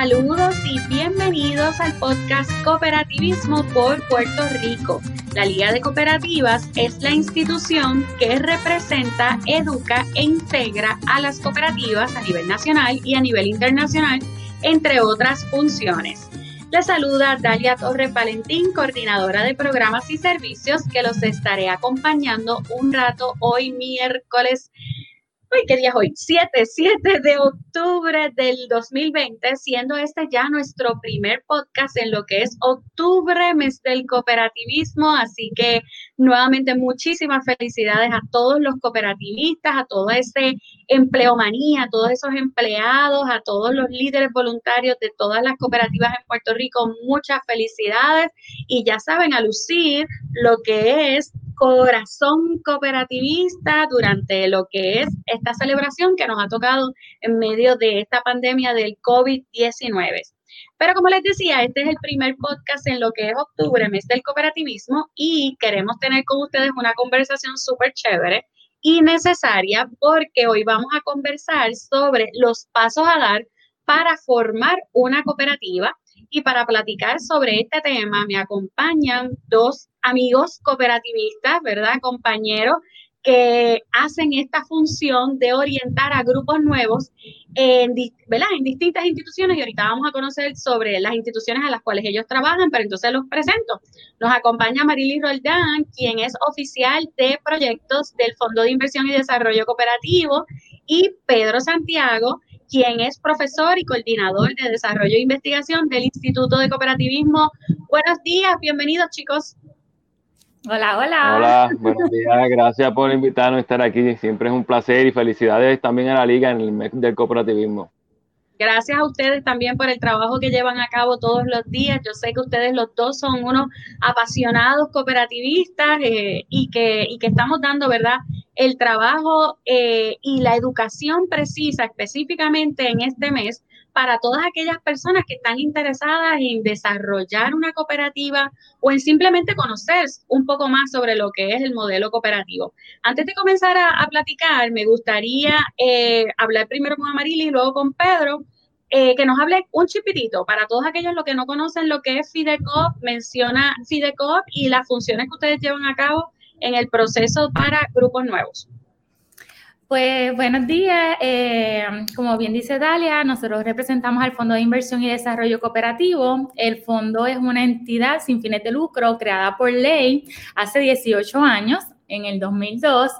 Saludos y bienvenidos al podcast Cooperativismo por Puerto Rico. La Liga de Cooperativas es la institución que representa, educa e integra a las cooperativas a nivel nacional y a nivel internacional, entre otras funciones. Les saluda Dalia Torres Valentín, coordinadora de programas y servicios, que los estaré acompañando un rato hoy miércoles Uy, ¿qué día es hoy? 7, 7 de octubre del 2020, siendo este ya nuestro primer podcast en lo que es octubre, mes del cooperativismo. Así que nuevamente muchísimas felicidades a todos los cooperativistas, a todo ese empleomanía, a todos esos empleados, a todos los líderes voluntarios de todas las cooperativas en Puerto Rico. Muchas felicidades y ya saben, a lucir lo que es corazón cooperativista durante lo que es esta celebración que nos ha tocado en medio de esta pandemia del COVID-19. Pero como les decía, este es el primer podcast en lo que es octubre, mes del cooperativismo, y queremos tener con ustedes una conversación súper chévere y necesaria porque hoy vamos a conversar sobre los pasos a dar para formar una cooperativa y para platicar sobre este tema me acompañan dos amigos cooperativistas, ¿verdad? Compañeros que hacen esta función de orientar a grupos nuevos en, ¿verdad? en distintas instituciones y ahorita vamos a conocer sobre las instituciones a las cuales ellos trabajan, pero entonces los presento. Nos acompaña Marily Roldán, quien es oficial de proyectos del Fondo de Inversión y Desarrollo Cooperativo, y Pedro Santiago, quien es profesor y coordinador de desarrollo e investigación del Instituto de Cooperativismo. Buenos días, bienvenidos chicos. Hola, hola. Hola, buenos días, gracias por invitarnos a estar aquí. Siempre es un placer y felicidades también a la liga en el mes del cooperativismo. Gracias a ustedes también por el trabajo que llevan a cabo todos los días. Yo sé que ustedes los dos son unos apasionados cooperativistas eh, y, que, y que estamos dando, ¿verdad? El trabajo eh, y la educación precisa específicamente en este mes para todas aquellas personas que están interesadas en desarrollar una cooperativa o en simplemente conocer un poco más sobre lo que es el modelo cooperativo. Antes de comenzar a, platicar, me gustaría eh, hablar primero con Amarili y luego con Pedro. Eh, que nos hable un chipitito para todos aquellos los que no conocen lo que es FIDECOP, menciona FIDECOP y las funciones que ustedes llevan a cabo en el proceso para grupos nuevos. Pues buenos días. Eh, como bien dice Dalia, nosotros representamos al Fondo de Inversión y Desarrollo Cooperativo. El fondo es una entidad sin fines de lucro creada por ley hace 18 años, en el 2002.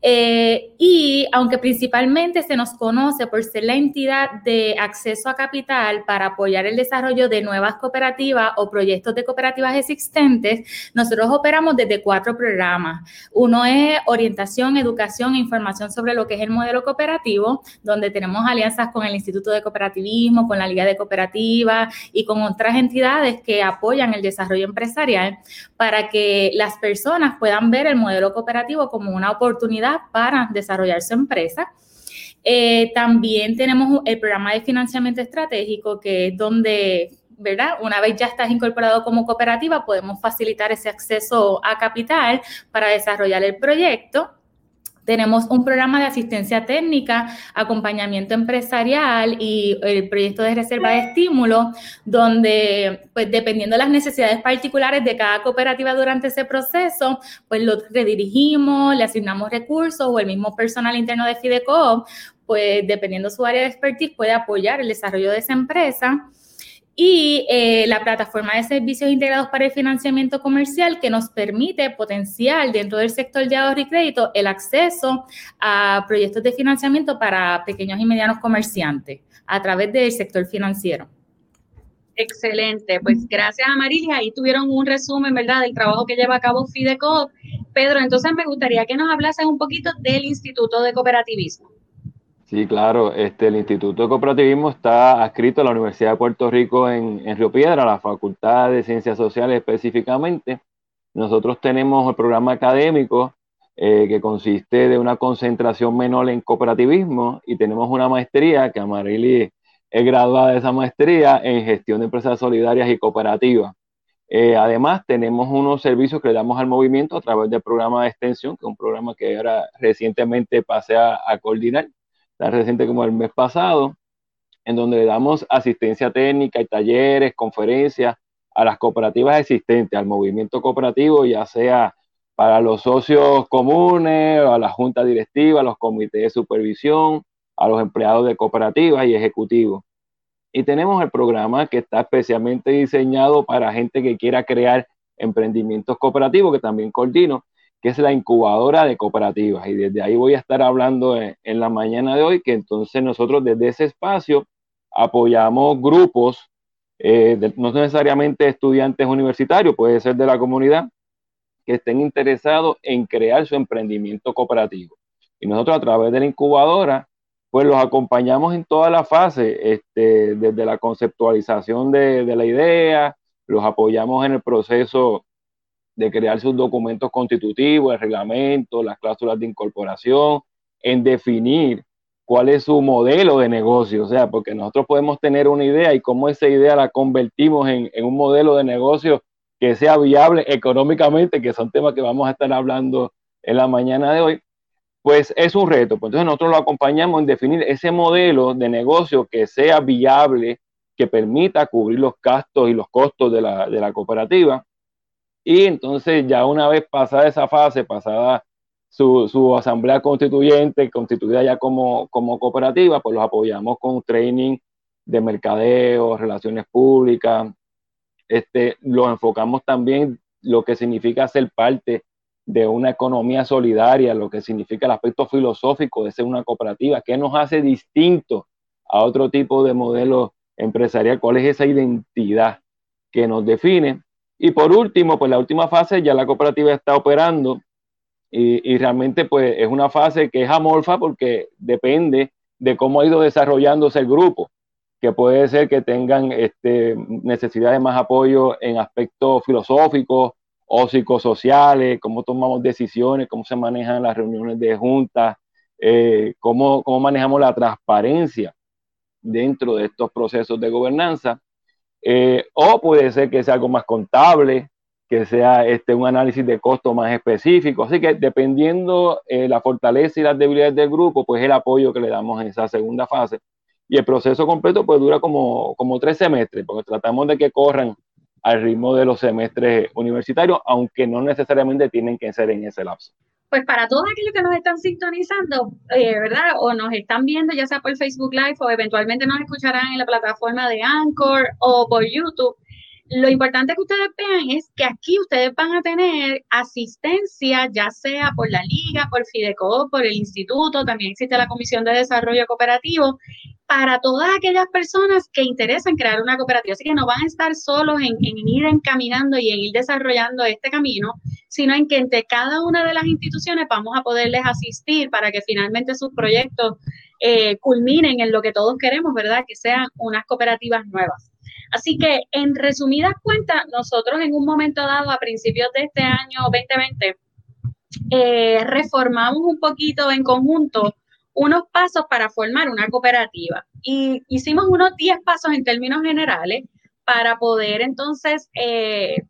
Eh, y aunque principalmente se nos conoce por ser la entidad de acceso a capital para apoyar el desarrollo de nuevas cooperativas o proyectos de cooperativas existentes, nosotros operamos desde cuatro programas. Uno es orientación, educación e información sobre lo que es el modelo cooperativo, donde tenemos alianzas con el Instituto de Cooperativismo, con la Liga de Cooperativas y con otras entidades que apoyan el desarrollo empresarial para que las personas puedan ver el modelo cooperativo como una oportunidad para desarrollar su empresa. Eh, también tenemos el programa de financiamiento estratégico, que es donde, ¿verdad? Una vez ya estás incorporado como cooperativa, podemos facilitar ese acceso a capital para desarrollar el proyecto. Tenemos un programa de asistencia técnica, acompañamiento empresarial y el proyecto de reserva de estímulo, donde, pues, dependiendo de las necesidades particulares de cada cooperativa durante ese proceso, pues lo redirigimos, le asignamos recursos o el mismo personal interno de Fideco, pues, dependiendo de su área de expertise, puede apoyar el desarrollo de esa empresa y eh, la plataforma de servicios integrados para el financiamiento comercial que nos permite potenciar dentro del sector de ahorro y crédito el acceso a proyectos de financiamiento para pequeños y medianos comerciantes a través del sector financiero. Excelente, pues gracias a. Ahí tuvieron un resumen, ¿verdad?, del trabajo que lleva a cabo Fideco. Pedro, entonces me gustaría que nos hablases un poquito del Instituto de Cooperativismo. Sí, claro. Este, el Instituto de Cooperativismo está adscrito a la Universidad de Puerto Rico en, Río Piedra, la Facultad de Ciencias Sociales específicamente. Nosotros tenemos el programa académico eh, que consiste de una concentración menor en cooperativismo y tenemos una maestría que Amarili es graduada de esa maestría en gestión de empresas solidarias y cooperativas. Eh, además, tenemos unos servicios que le damos al movimiento a través del programa de extensión, que es un programa que ahora recientemente pasé a coordinar tan reciente como el mes pasado. en donde le damos asistencia técnica y talleres, conferencias a las cooperativas existentes, al movimiento cooperativo, ya sea para los socios comunes, a la junta directiva, a los comités de supervisión, a los empleados de cooperativas y ejecutivos. Y tenemos el programa que está especialmente diseñado para gente que quiera crear emprendimientos cooperativos, que también coordino, que es la incubadora de cooperativas. Y desde ahí voy a estar hablando en, la mañana de hoy, que entonces nosotros desde ese espacio apoyamos grupos, eh, no necesariamente estudiantes universitarios, puede ser de la comunidad, que estén interesados en crear su emprendimiento cooperativo. Y nosotros a través de la incubadora, pues los acompañamos en toda la fase, este, desde la conceptualización de, de la idea, los apoyamos en el proceso de crear sus documentos constitutivos, el reglamento, las cláusulas de incorporación, en definir cuál es su modelo de negocio, o sea, porque nosotros podemos tener una idea y cómo esa idea la convertimos en, en un modelo de negocio que sea viable económicamente, que son temas que vamos a estar hablando en la mañana de hoy, pues es un reto. Pues entonces nosotros lo acompañamos en definir ese modelo de negocio que sea viable, que permita cubrir los gastos y los costos de la, de la cooperativa. Y entonces ya una vez pasada esa fase, pasada su, su, asamblea constituyente, constituida ya como, como cooperativa, pues los apoyamos con training de mercadeo, relaciones públicas, este, lo enfocamos también lo que significa ser parte de una economía solidaria, lo que significa el aspecto filosófico de ser una cooperativa, qué nos hace distinto a otro tipo de modelo empresarial, cuál es esa identidad que nos define. Y por último, pues la última fase, ya la cooperativa está operando y, y realmente pues es una fase que es amorfa porque depende de cómo ha ido desarrollándose el grupo que puede ser que tengan este, necesidad de más apoyo en aspectos filosóficos o psicosociales, cómo tomamos decisiones, cómo se manejan las reuniones de juntas, eh, cómo, cómo, manejamos la transparencia dentro de estos procesos de gobernanza. Eh, o puede ser que sea algo más contable, que sea este, un análisis de costo más específico. Así que dependiendo eh, la fortaleza y las debilidades del grupo, pues el apoyo que le damos en esa segunda fase y el proceso completo pues dura como, como tres semestres, porque tratamos de que corran al ritmo de los semestres universitarios, aunque no necesariamente tienen que ser en ese lapso. Pues para todos aquellos que nos están sintonizando, eh, ¿verdad? O nos están viendo ya sea por Facebook Live o eventualmente nos escucharán en la plataforma de Anchor o por YouTube, lo importante que ustedes vean es que aquí ustedes van a tener asistencia, ya sea por la liga, por Fideco, por el instituto, también existe la Comisión de Desarrollo Cooperativo, para todas aquellas personas que interesan crear una cooperativa. Así que no van a estar solos en, ir encaminando y en ir desarrollando este camino, sino en que entre cada una de las instituciones vamos a poderles asistir para que finalmente sus proyectos eh, culminen en lo que todos queremos, ¿verdad? Que sean unas cooperativas nuevas. Así que, en resumidas cuentas, nosotros en un momento dado, a principios de este año 2020, eh, reformamos un poquito en conjunto unos pasos para formar una cooperativa. Y hicimos unos 10 pasos en términos generales para poder entonces, eh,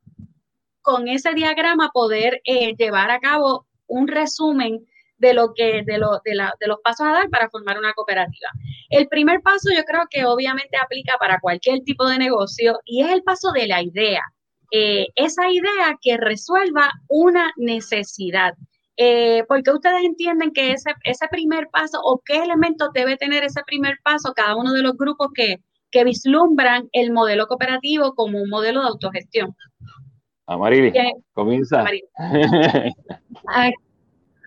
con ese diagrama, poder eh, llevar a cabo un resumen de lo que, de, lo, de, la, de los pasos a dar para formar una cooperativa. El primer paso yo creo que obviamente aplica para cualquier tipo de negocio y es el paso de la idea. Eh, esa idea que resuelva una necesidad. Eh, porque ustedes entienden que ese, ese primer paso o qué elementos debe tener ese primer paso cada uno de los grupos que, que vislumbran el modelo cooperativo como un modelo de autogestión? Amarili, comienza.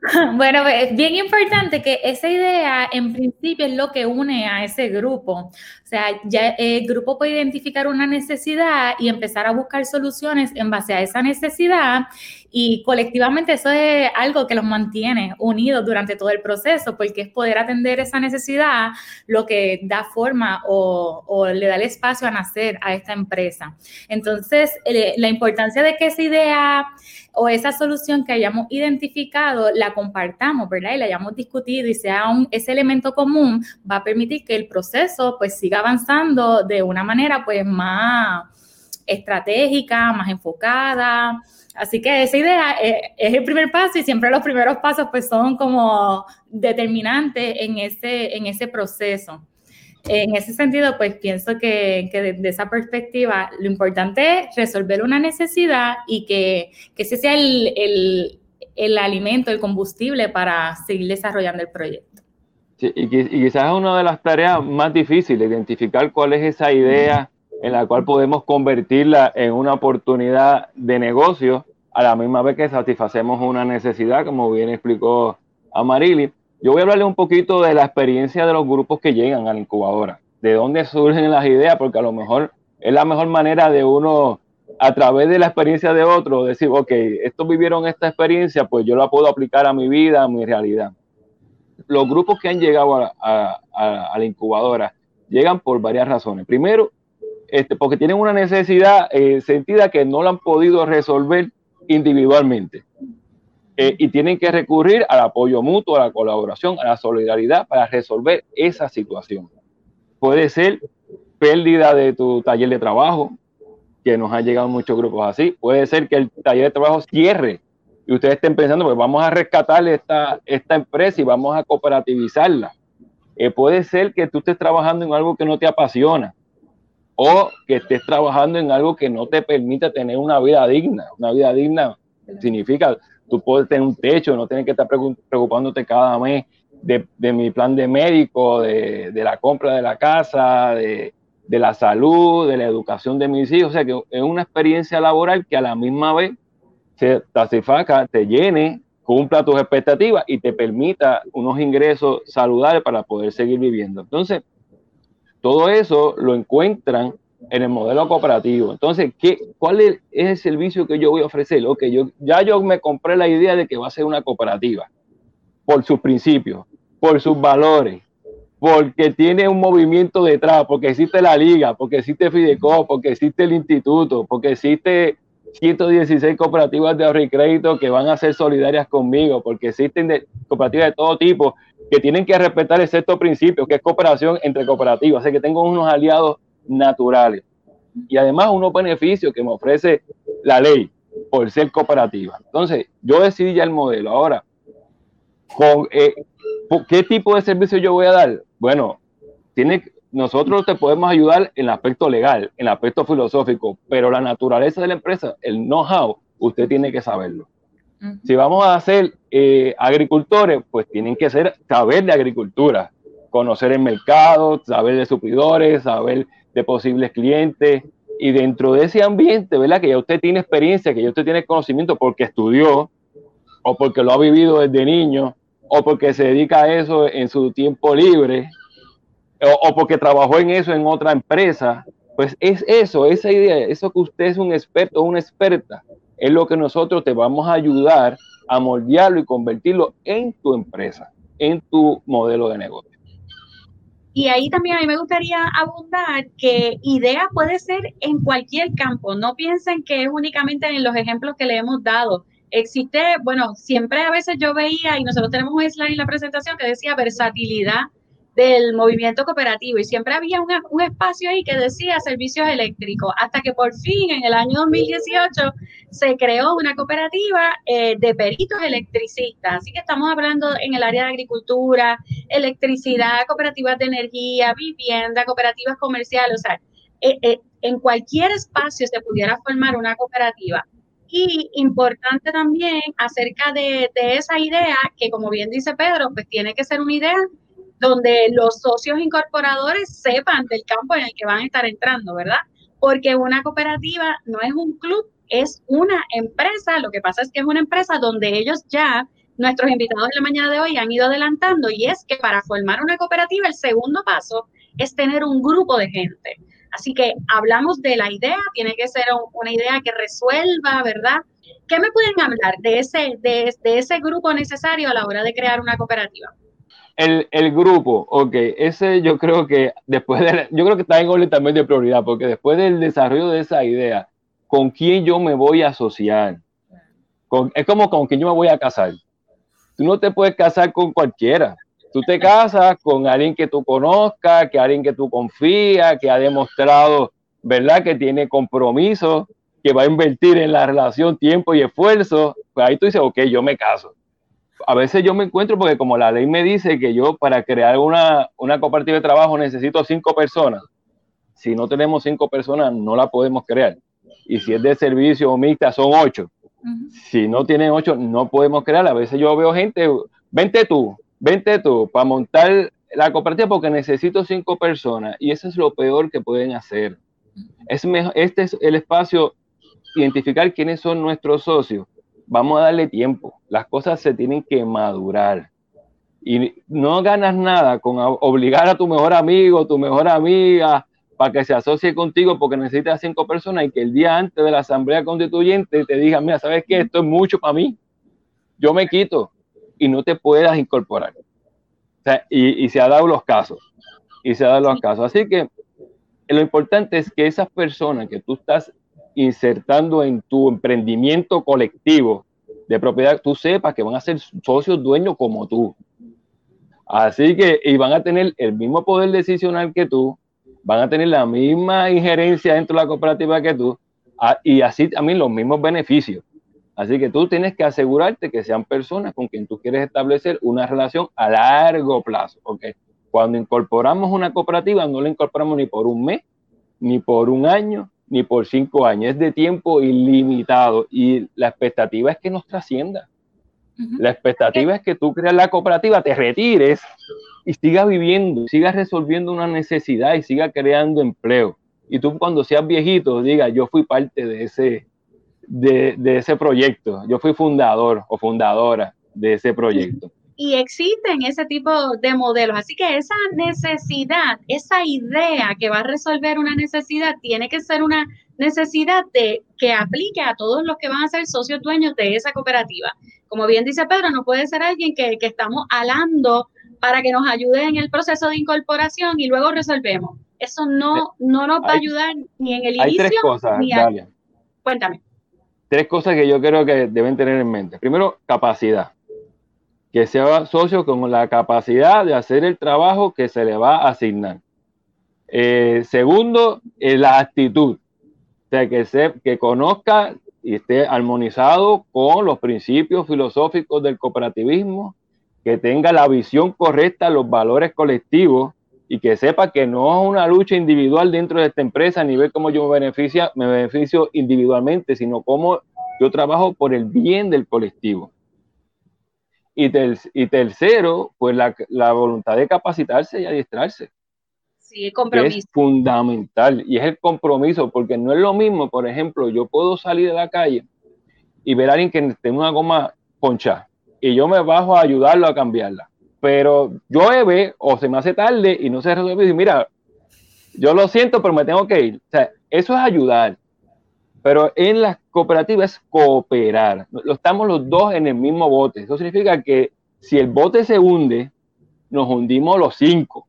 Bueno, es bien importante que esa idea en principio es lo que une a ese grupo. O sea, ya el grupo puede identificar una necesidad y empezar a buscar soluciones en base a esa necesidad y colectivamente eso es algo que los mantiene unidos durante todo el proceso, porque es poder atender esa necesidad lo que da forma o, le da el espacio a nacer a esta empresa. Entonces, eh, la importancia de que esa idea o esa solución que hayamos identificado la compartamos, ¿verdad? Y la hayamos discutido y sea un, ese elemento común, va a permitir que el proceso pues siga avanzando de una manera pues más estratégica, más enfocada. Así que esa idea es, el primer paso y siempre los primeros pasos pues son como determinantes en ese, en ese proceso. En ese sentido, pues pienso que, que desde esa perspectiva lo importante es resolver una necesidad y que, que ese sea el, el, el alimento, el combustible para seguir desarrollando el proyecto. Sí, y, y, quizás es una de las tareas más difíciles, identificar cuál es esa idea en la cual podemos convertirla en una oportunidad de negocio a la misma vez que satisfacemos una necesidad, como bien explicó Amarili. Yo voy a hablarle un poquito de la experiencia de los grupos que llegan a la incubadora, de dónde surgen las ideas, porque a lo mejor es la mejor manera de uno, a través de la experiencia de otro, decir, ok, estos vivieron esta experiencia, pues yo la puedo aplicar a mi vida, a mi realidad. Los grupos que han llegado a, la incubadora llegan por varias razones. Primero, este, porque tienen una necesidad eh, sentida que no la han podido resolver individualmente. Eh, y tienen que recurrir al apoyo mutuo, a la colaboración, a la solidaridad para resolver esa situación. Puede ser pérdida de tu taller de trabajo, que nos han llegado muchos grupos así. Puede ser que el taller de trabajo cierre y ustedes estén pensando, pues vamos a rescatar esta, esta empresa y vamos a cooperativizarla. Eh, puede ser que tú estés trabajando en algo que no te apasiona o que estés trabajando en algo que no te permita tener una vida digna. Una vida digna significa tú puedes tener un techo, no tienes que estar preocupándote cada mes de, mi plan de médico, de, la compra de la casa, de, la salud, de la educación de mis hijos. O sea que es una experiencia laboral que a la misma vez se satisfaga, te llene, cumpla tus expectativas y te permita unos ingresos saludables para poder seguir viviendo. Entonces, todo eso lo encuentran en el modelo cooperativo. Entonces, ¿qué, ¿cuál es, el servicio que yo voy a ofrecer? Ok, yo, ya yo me compré la idea de que va a ser una cooperativa por sus principios, por sus valores, porque tiene un movimiento detrás, porque existe la liga, porque existe Fideco, porque existe el instituto, porque existe 116 cooperativas de ahorro y crédito que van a ser solidarias conmigo, porque existen cooperativas de todo tipo que tienen que respetar el sexto principio, que es cooperación entre cooperativas. Así que tengo unos aliados naturales. Y además unos beneficios que me ofrece la ley por ser cooperativa. Entonces, yo decidí ya el modelo. Ahora, con, eh, ¿qué tipo de servicio yo voy a dar? Bueno, tiene, nosotros te podemos ayudar en el aspecto legal, en el aspecto filosófico, pero la naturaleza de la empresa, el know-how, usted tiene que saberlo. Si vamos a ser eh, agricultores, pues tienen que ser, saber de agricultura, conocer el mercado, saber de suplidores, saber de posibles clientes. Y dentro de ese ambiente, ¿verdad? Que ya usted tiene experiencia, que ya usted tiene conocimiento porque estudió, o porque lo ha vivido desde niño, o porque se dedica a eso en su tiempo libre, o, porque trabajó en eso en otra empresa, pues es eso, esa idea, eso que usted es un experto o una experta, es lo que nosotros te vamos a ayudar a moldearlo y convertirlo en tu empresa, en tu modelo de negocio. Y ahí también a mí me gustaría abundar que idea puede ser en cualquier campo. No piensen que es únicamente en los ejemplos que le hemos dado. Existe, bueno, siempre a veces yo veía, y nosotros tenemos un slide en la presentación que decía versatilidad del movimiento cooperativo y siempre había un espacio ahí que decía servicios eléctricos, hasta que por fin en el año 2018 se creó una cooperativa eh, de peritos electricistas. Así que estamos hablando en el área de agricultura, electricidad, cooperativas de energía, vivienda, cooperativas comerciales, o sea, eh, eh, en cualquier espacio se pudiera formar una cooperativa. Y importante también acerca de, de esa idea, que como bien dice Pedro, pues tiene que ser una idea donde los socios incorporadores sepan del campo en el que van a estar entrando, ¿verdad? Porque una cooperativa no es un club, es una empresa. Lo que pasa es que es una empresa donde ellos ya, nuestros invitados de la mañana de hoy, han ido adelantando y es que para formar una cooperativa el segundo paso es tener un grupo de gente. Así que hablamos de la idea, tiene que ser una idea que resuelva, ¿verdad? ¿Qué me pueden hablar de ese, de, de ese grupo necesario a la hora de crear una cooperativa? El, el, grupo, ok, ese yo creo que después de, yo creo que está en orden también de prioridad, porque después del desarrollo de esa idea, ¿con quién yo me voy a asociar? es como con quién yo me voy a casar. Tú no te puedes casar con cualquiera. Tú te casas con alguien que tú conozcas, que alguien que tú confías, que ha demostrado, ¿verdad? Que tiene compromiso, que va a invertir en la relación tiempo y esfuerzo. Pues ahí tú dices, ok, yo me caso a veces yo me encuentro porque como la ley me dice que yo para crear una, una cooperativa de trabajo necesito cinco personas, si no tenemos cinco personas no la podemos crear. Y si es de servicio o mixta son ocho. Si no tienen ocho no podemos crear. A veces yo veo gente, vente tú, vente tú para montar la cooperativa porque necesito cinco personas y eso es lo peor que pueden hacer. Es mejor, este es el espacio, identificar quiénes son nuestros socios. Vamos a darle tiempo. Las cosas se tienen que madurar. Y no ganas nada con obligar a tu mejor amigo, tu mejor amiga, para que se asocie contigo porque necesitas cinco personas y que el día antes de la asamblea constituyente te diga, mira, ¿sabes qué? Esto es mucho para mí. Yo me quito y no te puedas incorporar y, se ha dado los casos. Y se ha dado los casos. Así que lo importante es que esas personas que tú estás insertando en tu emprendimiento colectivo de propiedad, tú sepas que van a ser socios dueños como tú. Así que, y van a tener el mismo poder decisional que tú, van a tener la misma injerencia dentro de la cooperativa que tú, y así también los mismos beneficios. Así que tú tienes que asegurarte que sean personas con quien tú quieres establecer una relación a largo plazo. ¿okay? Cuando incorporamos una cooperativa, no la incorporamos ni por un mes, ni por un año, ni por cinco años. Es de tiempo ilimitado y la expectativa es que nos trascienda. La expectativa es que tú creas la cooperativa, te retires y sigas viviendo, sigas resolviendo una necesidad y sigas creando empleo. Y tú cuando seas viejito digas, yo fui parte de ese, de, ese proyecto. Yo fui fundador o fundadora de ese proyecto. Y existen ese tipo de modelos. Así que esa necesidad, esa idea que va a resolver una necesidad, tiene que ser una necesidad de que aplique a todos los que van a ser socios dueños de esa cooperativa. Como bien dice Pedro, no puede ser alguien que, estamos alando para que nos ayude en el proceso de incorporación y luego resolvemos. Eso no, no nos va a ayudar ni en el inicio. Hay tres cosas, ni Cuéntame tres cosas que yo creo que deben tener en mente. Primero, capacidad. Que sea socio con la capacidad de hacer el trabajo que se le va a asignar. Eh, segundo, eh, la actitud. O sea, que, se, que conozca y esté armonizado con los principios filosóficos del cooperativismo, que tenga la visión correcta, los valores colectivos y que sepa que no es una lucha individual dentro de esta empresa a nivel como yo me, beneficia, me beneficio individualmente, sino como yo trabajo por el bien del colectivo. Y, y tercero, pues la, la, voluntad de capacitarse y adiestrarse. Sí, el compromiso. Es fundamental y es el compromiso, porque no es lo mismo, por ejemplo, yo puedo salir de la calle y ver a alguien que tiene una goma ponchada y yo me bajo a ayudarlo a cambiarla pero llueve o se me hace tarde y no se resuelve. Y mira, yo lo siento, pero me tengo que ir. O sea, eso es ayudar. Pero en las cooperativas cooperar. Lo estamos los dos en el mismo bote. Eso significa que si el bote se hunde, nos hundimos los cinco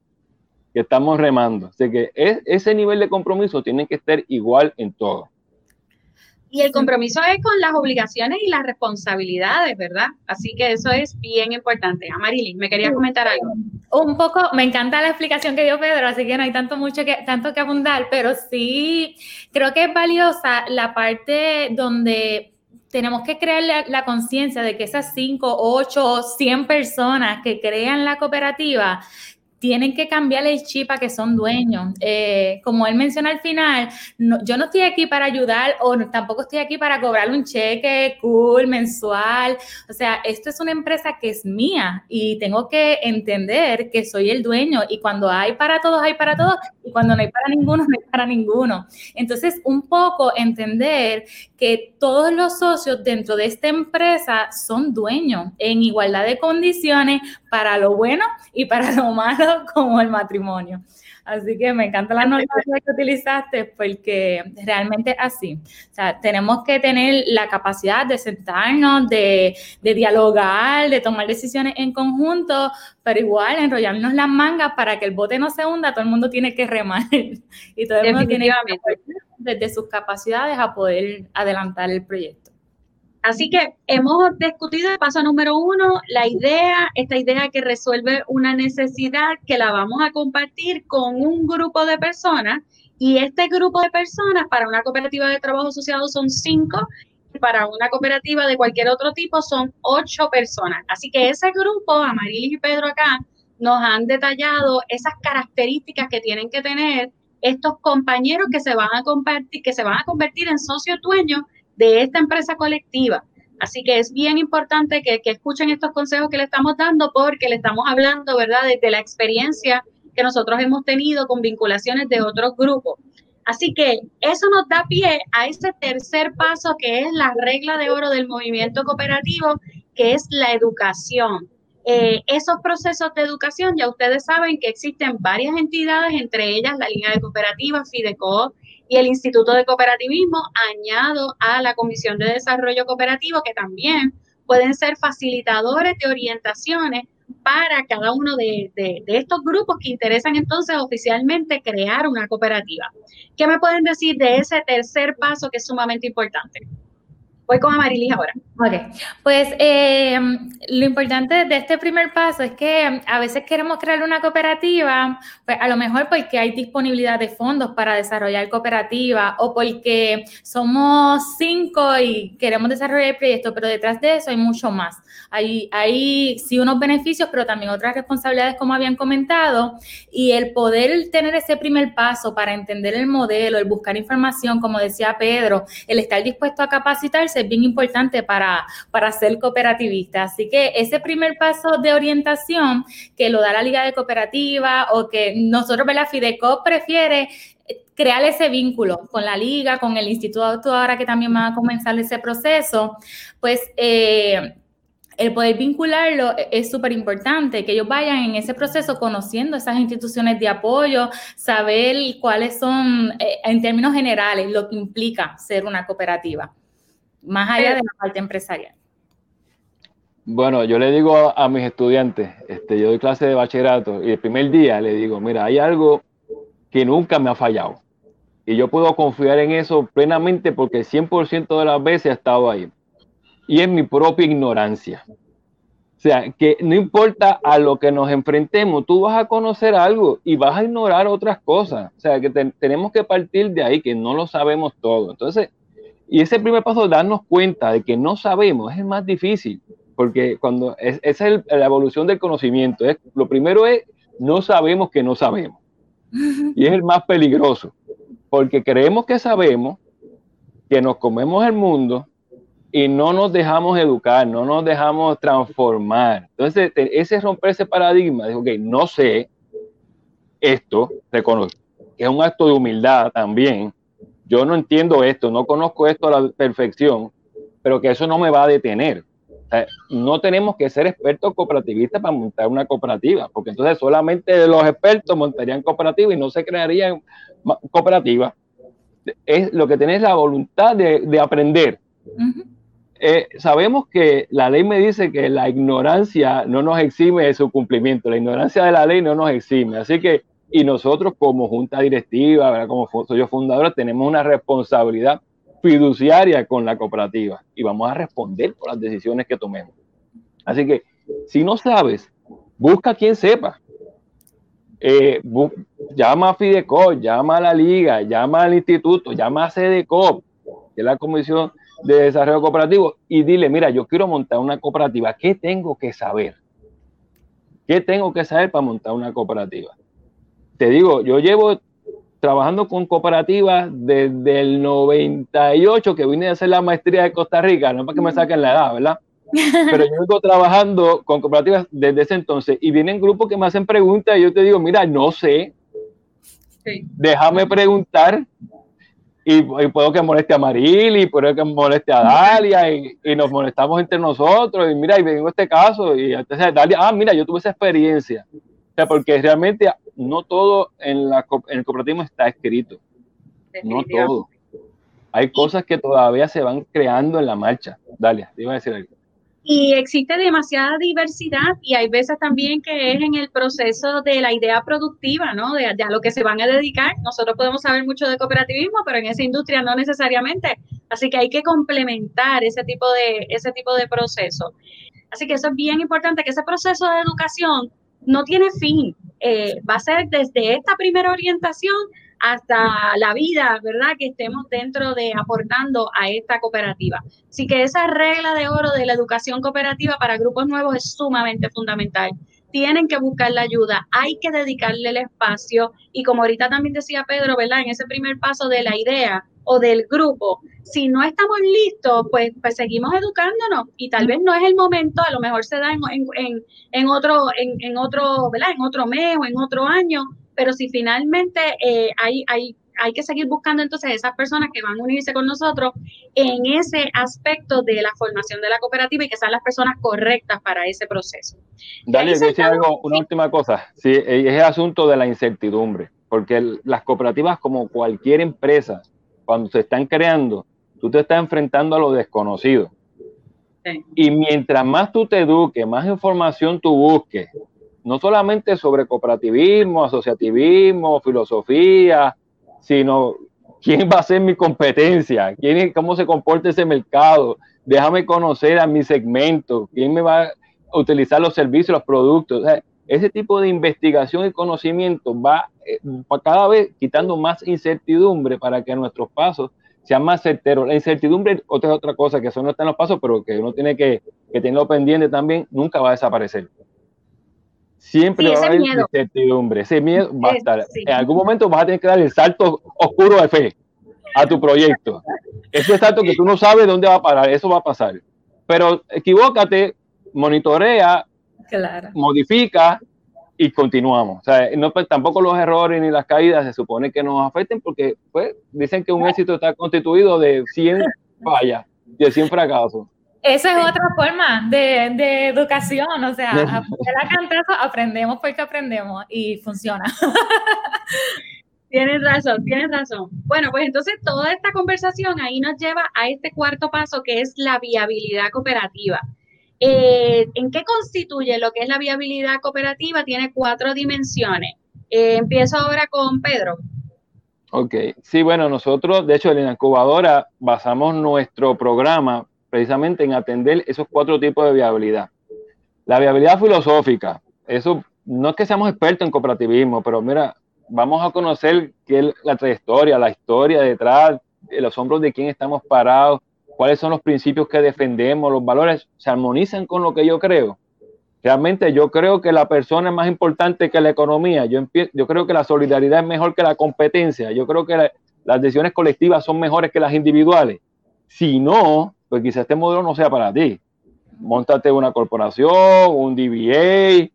que estamos remando. Así que ese nivel de compromiso tiene que estar igual en todo. Y el compromiso es con las obligaciones y las responsabilidades, ¿verdad? Así que eso es bien importante. Amarili, ¿me quería comentar algo? Un poco, me encanta la explicación que dio Pedro, así que no hay tanto mucho que, tanto que abundar, pero sí creo que es valiosa la parte donde tenemos que crear la, la conciencia de que esas 5, 8, 100 personas que crean la cooperativa tienen que cambiar el chip a que son dueños. Eh, como él menciona al final, yo no estoy aquí para ayudar o tampoco estoy aquí para cobrar un cheque cool mensual. O sea, esto es una empresa que es mía y tengo que entender que soy el dueño y cuando hay para todos, hay para todos y cuando no hay para ninguno, no hay para ninguno. Entonces, un poco entender que todos los socios dentro de esta empresa son dueños en igualdad de condiciones para lo bueno y para lo malo como el matrimonio. Así que me encanta la norma que utilizaste porque realmente es así. O sea, tenemos que tener la capacidad de sentarnos, de, de dialogar, de tomar decisiones en conjunto, pero igual enrollarnos las mangas para que el bote no se hunda, todo el mundo tiene que remar y todo el mundo tiene que desde sus capacidades a poder adelantar el proyecto. Así que hemos discutido el paso número uno, la idea, esta idea que resuelve una necesidad que la vamos a compartir con un grupo de personas y este grupo de personas para una cooperativa de trabajo asociado son cinco para una cooperativa de cualquier otro tipo son ocho personas. Así que ese grupo, Amarilis y Pedro acá, nos han detallado esas características que tienen que tener estos compañeros que se van a convertir, que se van a convertir en socios dueños de esta empresa colectiva. Así que es bien importante que, que, escuchen estos consejos que le estamos dando porque le estamos hablando, ¿verdad?, desde la experiencia que nosotros hemos tenido con vinculaciones de otros grupos. Así que eso nos da pie a ese tercer paso que es la regla de oro del movimiento cooperativo, que es la educación. Eh, esos procesos de educación, ya ustedes saben que existen varias entidades, entre ellas la Liga de Cooperativas, Fideco y el Instituto de Cooperativismo, añado a la Comisión de Desarrollo Cooperativo, que también pueden ser facilitadores de orientaciones para cada uno de, de, estos grupos que interesan entonces oficialmente crear una cooperativa. ¿Qué me pueden decir de ese tercer paso que es sumamente importante? Voy con Amarilis ahora. Ok, pues eh, lo importante de este primer paso es que a veces queremos crear una cooperativa, pues a lo mejor porque hay disponibilidad de fondos para desarrollar cooperativa o porque somos cinco y queremos desarrollar el proyecto, pero detrás de eso hay mucho más. Hay, hay sí unos beneficios, pero también otras responsabilidades como habían comentado y el poder tener ese primer paso para entender el modelo, el buscar información, como decía Pedro, el estar dispuesto a capacitarse es bien importante para para, ser cooperativista. Así que ese primer paso de orientación que lo da la Liga de Cooperativa o que nosotros, la Fideco prefiere eh, crear ese vínculo con la liga, con el instituto ahora que también va a comenzar ese proceso, pues eh, el poder vincularlo e-, es súper importante, que ellos vayan en ese proceso conociendo esas instituciones de apoyo, saber cuáles son, eh, en términos generales, lo que implica ser una cooperativa más allá de la parte empresarial. Bueno, yo le digo a, mis estudiantes, este, yo doy clase de bachillerato y el primer día le digo, mira, hay algo que nunca me ha fallado. Y yo puedo confiar en eso plenamente porque 100% de las veces he estado ahí. Y es mi propia ignorancia. O sea, que no importa a lo que nos enfrentemos, tú vas a conocer algo y vas a ignorar otras cosas. O sea, que tenemos que partir de ahí, que no lo sabemos todo. Entonces, y ese primer paso de darnos cuenta de que no sabemos es el más difícil, porque cuando es, esa es la evolución del conocimiento. Es, lo primero es no sabemos que no sabemos. Y es el más peligroso, porque creemos que sabemos, que nos comemos el mundo y no nos dejamos educar, no nos dejamos transformar. Entonces, ese romper ese paradigma, de, ok, no sé esto, reconozco, que es un acto de humildad también, yo no entiendo esto, no conozco esto a la perfección, pero que eso no me va a detener. no tenemos que ser expertos cooperativistas para montar una cooperativa, porque entonces solamente los expertos montarían cooperativas y no se crearían cooperativas. Es lo que tenés la voluntad de, aprender. Eh, sabemos que la ley me dice que la ignorancia no nos exime de su cumplimiento, la ignorancia de la ley no nos exime, así que y nosotros como junta directiva, como socios fundadores, tenemos una responsabilidad fiduciaria con la cooperativa y vamos a responder por las decisiones que tomemos. Así que si no sabes, busca quien sepa. Eh, llama a Fideco, llama a la liga, llama al instituto, llama a CDCOP, que es la Comisión de Desarrollo Cooperativo, y dile, mira, yo quiero montar una cooperativa, ¿qué tengo que saber? ¿Qué tengo que saber para montar una cooperativa? Te digo, yo llevo trabajando con cooperativas desde el 98 que vine a hacer la maestría de Costa Rica, no para que me saquen la edad, ¿verdad? Pero yo vengo trabajando con cooperativas desde ese entonces y vienen grupos que me hacen preguntas y yo te digo, mira, no sé, déjame preguntar y, puedo que moleste a Maril y puedo que moleste a Dalia y, nos molestamos entre nosotros y mira, y vengo este caso y entonces Dalia, ah, mira, yo tuve esa experiencia. O sea, porque realmente no todo en, la, en el cooperativismo está escrito. No todo. Hay cosas que todavía se van creando en la marcha. Dale, te iba a decir algo. Y existe demasiada diversidad y hay veces también que es en el proceso de la idea productiva, ¿no? De, a lo que se van a dedicar. Nosotros podemos saber mucho de cooperativismo, pero en esa industria no necesariamente. Así que hay que complementar ese tipo de, ese tipo de proceso. Así que eso es bien importante, que ese proceso de educación no tiene fin. Eh, va a ser desde esta primera orientación hasta la vida, ¿verdad? Que estemos dentro de aportando a esta cooperativa. Así que esa regla de oro de la educación cooperativa para grupos nuevos es sumamente fundamental. Tienen que buscar la ayuda, hay que dedicarle el espacio y como ahorita también decía Pedro, ¿verdad? En ese primer paso de la idea o del grupo, si no estamos listos, pues, pues seguimos educándonos y tal vez no es el momento, a lo mejor se da en, en, en otro, en, en, otro, ¿verdad? En otro mes o en otro año, pero si finalmente eh, hay, hay, hay que seguir buscando entonces esas personas que van a unirse con nosotros en ese aspecto de la formación de la cooperativa y que sean las personas correctas para ese proceso. Dale, yo algo, una última cosa. Sí, es el asunto de la incertidumbre, porque las cooperativas, como cualquier empresa, cuando se están creando, tú te estás enfrentando a lo desconocido. Y mientras más tú te eduques, más información tú busques, no solamente sobre cooperativismo, asociativismo, filosofía, sino quién va a ser mi competencia, quién, cómo se comporta ese mercado, déjame conocer a mi segmento, quién me va a utilizar los servicios, los productos. ese tipo de investigación y conocimiento va, eh, va cada vez quitando más incertidumbre para que nuestros pasos sean más certeros. La incertidumbre, otra es otra cosa, que eso no está en los pasos, pero que uno tiene que, que tenerlo pendiente también, nunca va a desaparecer. Siempre va a haber incertidumbre, ese miedo va a estar. En algún momento vas a tener que dar el salto oscuro de fe a tu proyecto. Ese salto que tú no sabes dónde va a parar, eso va a pasar. Pero equivócate, monitorea, modifica y continuamos. O sea, no, pues, tampoco los errores ni las caídas se supone que nos afecten porque pues, dicen que un éxito está constituido de 100 fallas, de 100 fracasos. Esa es otra forma de, educación, o sea, aprender a cantar, aprendemos porque aprendemos y funciona. Tienes razón, tienes razón. Bueno, pues entonces toda esta conversación ahí nos lleva a este cuarto paso que es la viabilidad cooperativa. Eh, ¿En qué constituye lo que es la viabilidad cooperativa? Tiene cuatro dimensiones. Eh, empiezo ahora con Pedro. Ok, sí, bueno, nosotros, de hecho, en la incubadora basamos nuestro programa precisamente en atender esos cuatro tipos de viabilidad. La viabilidad filosófica, eso no es que seamos expertos en cooperativismo, pero mira, vamos a conocer qué es la trayectoria, la historia detrás, los hombros de quién estamos parados, cuáles son los principios que defendemos, los valores se armonizan con lo que yo creo. Realmente yo creo que la persona es más importante que la economía. Yo, creo que la solidaridad es mejor que la competencia. Yo creo que las decisiones colectivas son mejores que las individuales. Si no, pues quizás este modelo no sea para ti. Móntate una corporación, un DBA,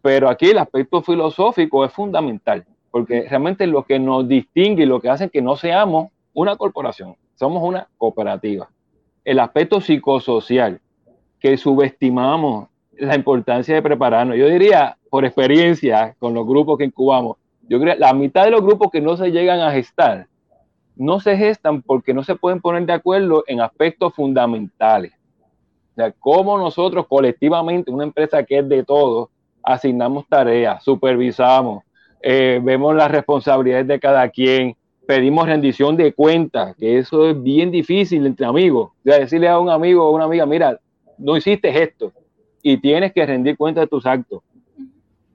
pero aquí el aspecto filosófico es fundamental, porque realmente lo que nos distingue y lo que hace que no seamos una corporación, somos una cooperativa. El aspecto psicosocial, que subestimamos la importancia de prepararnos. Yo diría, por experiencia con los grupos que incubamos, yo creo la mitad de los grupos que no se llegan a gestar no se gestan porque no se pueden poner de acuerdo en aspectos fundamentales. O sea, cómo nosotros colectivamente, una empresa que es de todos, asignamos tareas, supervisamos, eh, vemos las responsabilidades de cada quien, pedimos rendición de cuentas, que eso es bien difícil entre amigos. Decirle a un amigo o una amiga, mira, no hiciste esto y tienes que rendir cuenta de tus actos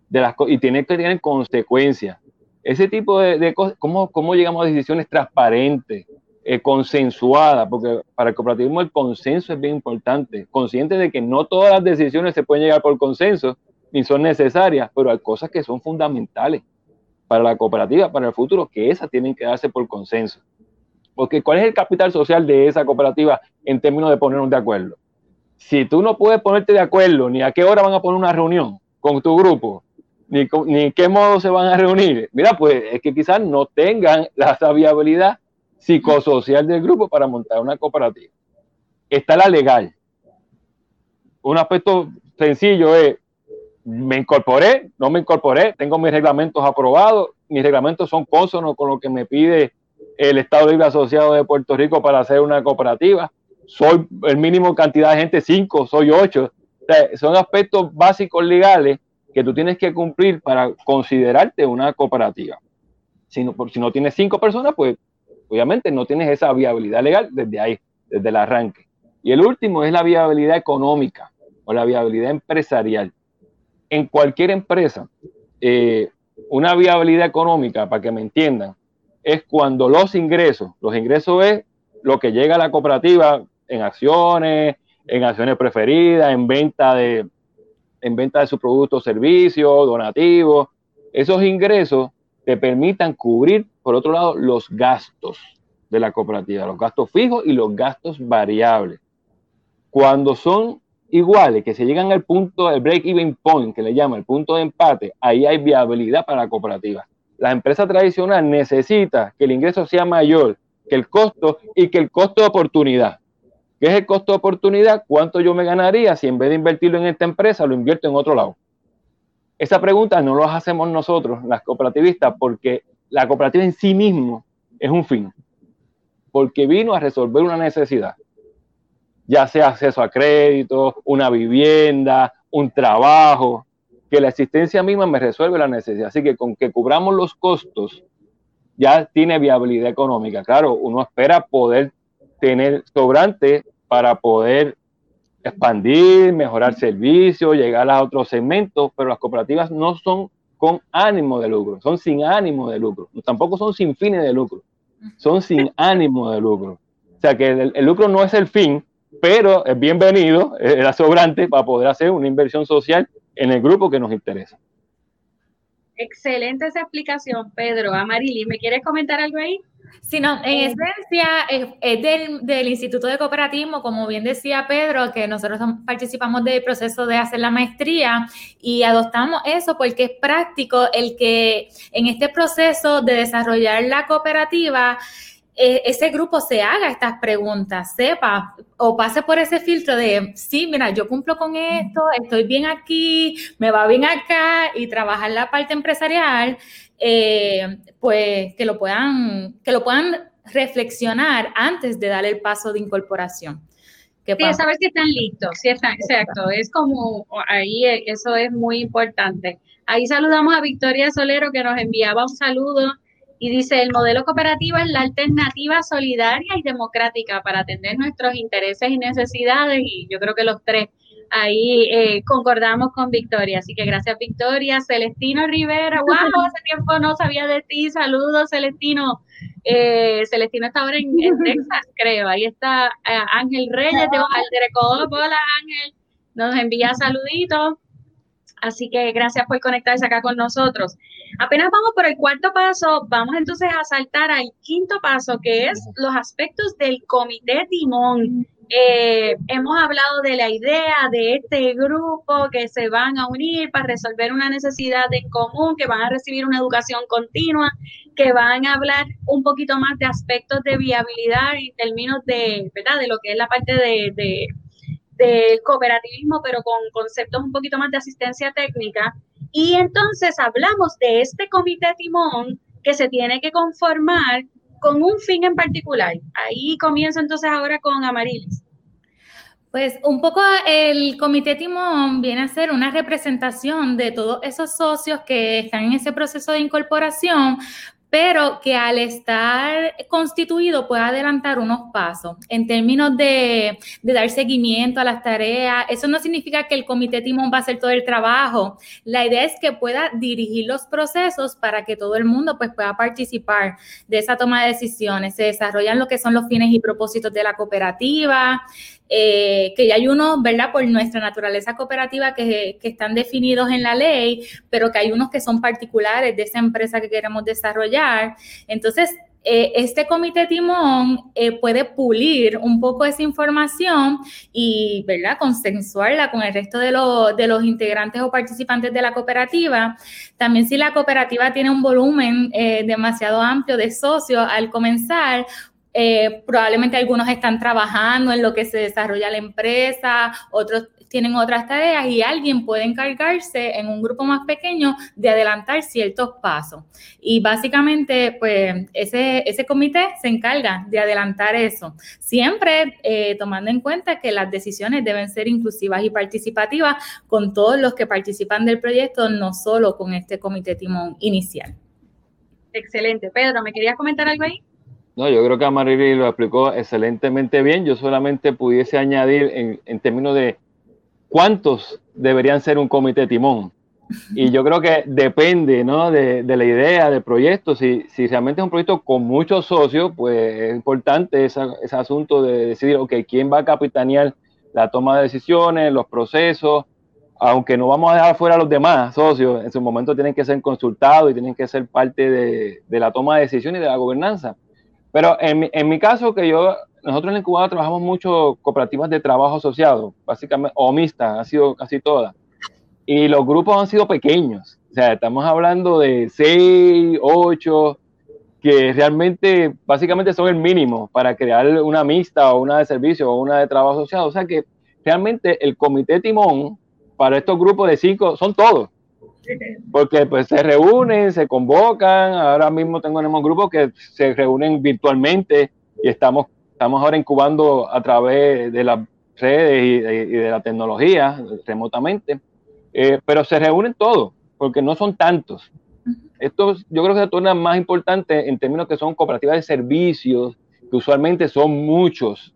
de las, y tienes que tener consecuencias. Ese tipo de, cosas, ¿cómo, ¿cómo, llegamos a decisiones transparentes, eh, consensuadas? Porque para el cooperativismo el consenso es bien importante, consciente de que no todas las decisiones se pueden llegar por consenso, ni son necesarias, pero hay cosas que son fundamentales para la cooperativa, para el futuro, que esas tienen que darse por consenso. Porque ¿cuál es el capital social de esa cooperativa en términos de ponernos de acuerdo? Si tú no puedes ponerte de acuerdo ni a qué hora van a poner una reunión con tu grupo, ni, ni qué modo se van a reunir. Mira, pues es que quizás no tengan la viabilidad psicosocial del grupo para montar una cooperativa. Está la legal. Un aspecto sencillo es, me incorporé, no me incorporé, tengo mis reglamentos aprobados, mis reglamentos son consonos con lo que me pide el Estado Libre Asociado de Puerto Rico para hacer una cooperativa. Soy el mínimo cantidad de gente, cinco, soy ocho. son aspectos básicos legales que tú tienes que cumplir para considerarte una cooperativa. Si no, si no tienes cinco personas, pues obviamente no tienes esa viabilidad legal desde ahí, desde el arranque. Y el último es la viabilidad económica o la viabilidad empresarial. En cualquier empresa, eh, una viabilidad económica, para que me entiendan, es cuando los ingresos, los ingresos es lo que llega a la cooperativa en acciones, en acciones preferidas, en venta de, en venta de sus productos, servicios, donativos. Esos ingresos te permitan cubrir, por otro lado, los gastos de la cooperativa, los gastos fijos y los gastos variables. Cuando son iguales, que se llegan al punto del break-even point, que le llama el punto de empate, ahí hay viabilidad para la cooperativa. La empresa tradicional necesita que el ingreso sea mayor que el costo y que el costo de oportunidad. ¿Qué es el costo de oportunidad? ¿Cuánto yo me ganaría si en vez de invertirlo en esta empresa lo invierto en otro lado? Esa pregunta no la hacemos nosotros, las cooperativistas, porque la cooperativa en sí mismo es un fin, porque vino a resolver una necesidad ya sea acceso a crédito, una vivienda, un trabajo, que la existencia misma me resuelve la necesidad. Así que con que cubramos los costos, ya tiene viabilidad económica. Claro, uno espera poder tener sobrante para poder expandir, mejorar servicios, llegar a otros segmentos, pero las cooperativas no son con ánimo de lucro, son sin ánimo de lucro, tampoco son sin fines de lucro, son sin ánimo de lucro. O sea que el lucro no es el fin, pero es bienvenido, era sobrante para poder hacer una inversión social en el grupo que nos interesa. Excelente esa explicación, Pedro. Amarili, ¿me quieres comentar algo ahí? Sí, no, en eh, esencia es, del, del, Instituto de Cooperativismo, como bien decía Pedro, que nosotros participamos del proceso de hacer la maestría y adoptamos eso porque es práctico el que en este proceso de desarrollar la cooperativa, ese grupo se haga estas preguntas, sepa o pase por ese filtro de, sí, mira, yo cumplo con esto, estoy bien aquí, me va bien acá y trabajar la parte empresarial, eh, pues que lo puedan, que lo puedan reflexionar antes de dar el paso de incorporación. Sí, saber si están listos, si están, exacto, es como ahí eso es muy importante. Ahí saludamos a Victoria Solero que nos enviaba un saludo y dice, el modelo cooperativo es la alternativa solidaria y democrática para atender nuestros intereses y necesidades y yo creo que los tres ahí eh, concordamos con Victoria. Así que gracias Victoria. Celestino Rivera, wow, hace tiempo no sabía de ti. Saludos Celestino. Eh, Celestino está ahora en, Texas, creo. Ahí está eh, Ángel Reyes de Alderecodo. Hola Ángel, nos envía saluditos. Así que gracias por conectarse acá con nosotros. Apenas vamos por el cuarto paso, vamos entonces a saltar al quinto paso, que es los aspectos del comité timón. Eh, hemos hablado de la idea de este grupo que se van a unir para resolver una necesidad en común, que van a recibir una educación continua, que van a hablar un poquito más de aspectos de viabilidad en términos de, ¿verdad? de lo que es la parte de del cooperativismo, pero con conceptos un poquito más de asistencia técnica. Y entonces hablamos de este comité timón que se tiene que conformar con un fin en particular. Ahí comienzo entonces ahora con Amarilis. Pues un poco el comité timón viene a ser una representación de todos esos socios que están en ese proceso de incorporación pero que al estar constituido pueda adelantar unos pasos en términos de, dar seguimiento a las tareas. Eso no significa que el comité timón va a hacer todo el trabajo. La idea es que pueda dirigir los procesos para que todo el mundo pues, pueda participar de esa toma de decisiones. Se desarrollan lo que son los fines y propósitos de la cooperativa, eh, que ya hay unos, ¿verdad? Por nuestra naturaleza cooperativa que, están definidos en la ley, pero que hay unos que son particulares de esa empresa que queremos desarrollar. Entonces, eh, este comité timón eh, puede pulir un poco esa información y, ¿verdad?, consensuarla con el resto de, de, los integrantes o participantes de la cooperativa. También si la cooperativa tiene un volumen demasiado amplio de socios al comenzar, eh, probablemente algunos están trabajando en lo que se desarrolla la empresa, otros tienen otras tareas y alguien puede encargarse en un grupo más pequeño de adelantar ciertos pasos. Y básicamente, pues ese, ese comité se encarga de adelantar eso, siempre eh, tomando en cuenta que las decisiones deben ser inclusivas y participativas con todos los que participan del proyecto, no solo con este comité timón inicial. Excelente. Pedro, ¿me querías comentar algo ahí? No, yo creo que Amarili lo explicó excelentemente bien. Yo solamente pudiese añadir en, términos de cuántos deberían ser un comité timón. Y yo creo que depende ¿no? de, la idea, del proyecto. Si, si, realmente es un proyecto con muchos socios, pues es importante ese, asunto de decidir, ok, ¿quién va a capitanear la toma de decisiones, los procesos? Aunque no vamos a dejar fuera a los demás socios, en su momento tienen que ser consultados y tienen que ser parte de, la toma de decisiones y de la gobernanza. Pero en mi caso, que yo, nosotros en la incubadora trabajamos mucho cooperativas de trabajo asociado, básicamente, o mixtas, ha sido casi todas y los grupos han sido pequeños. O sea, estamos hablando de 6, 8, que realmente básicamente son el mínimo para crear una mixta o una de servicio o una de trabajo asociado. O sea que realmente el comité timón para estos grupos de 5 son todos. Porque pues se reúnen, se convocan, ahora mismo tenemos grupos que se reúnen virtualmente y estamos, estamos ahora incubando a través de las redes y de la tecnología remotamente eh, pero se reúnen todos, porque no son tantos. Esto yo creo que se torna más importante en términos que son cooperativas de servicios, que usualmente son muchos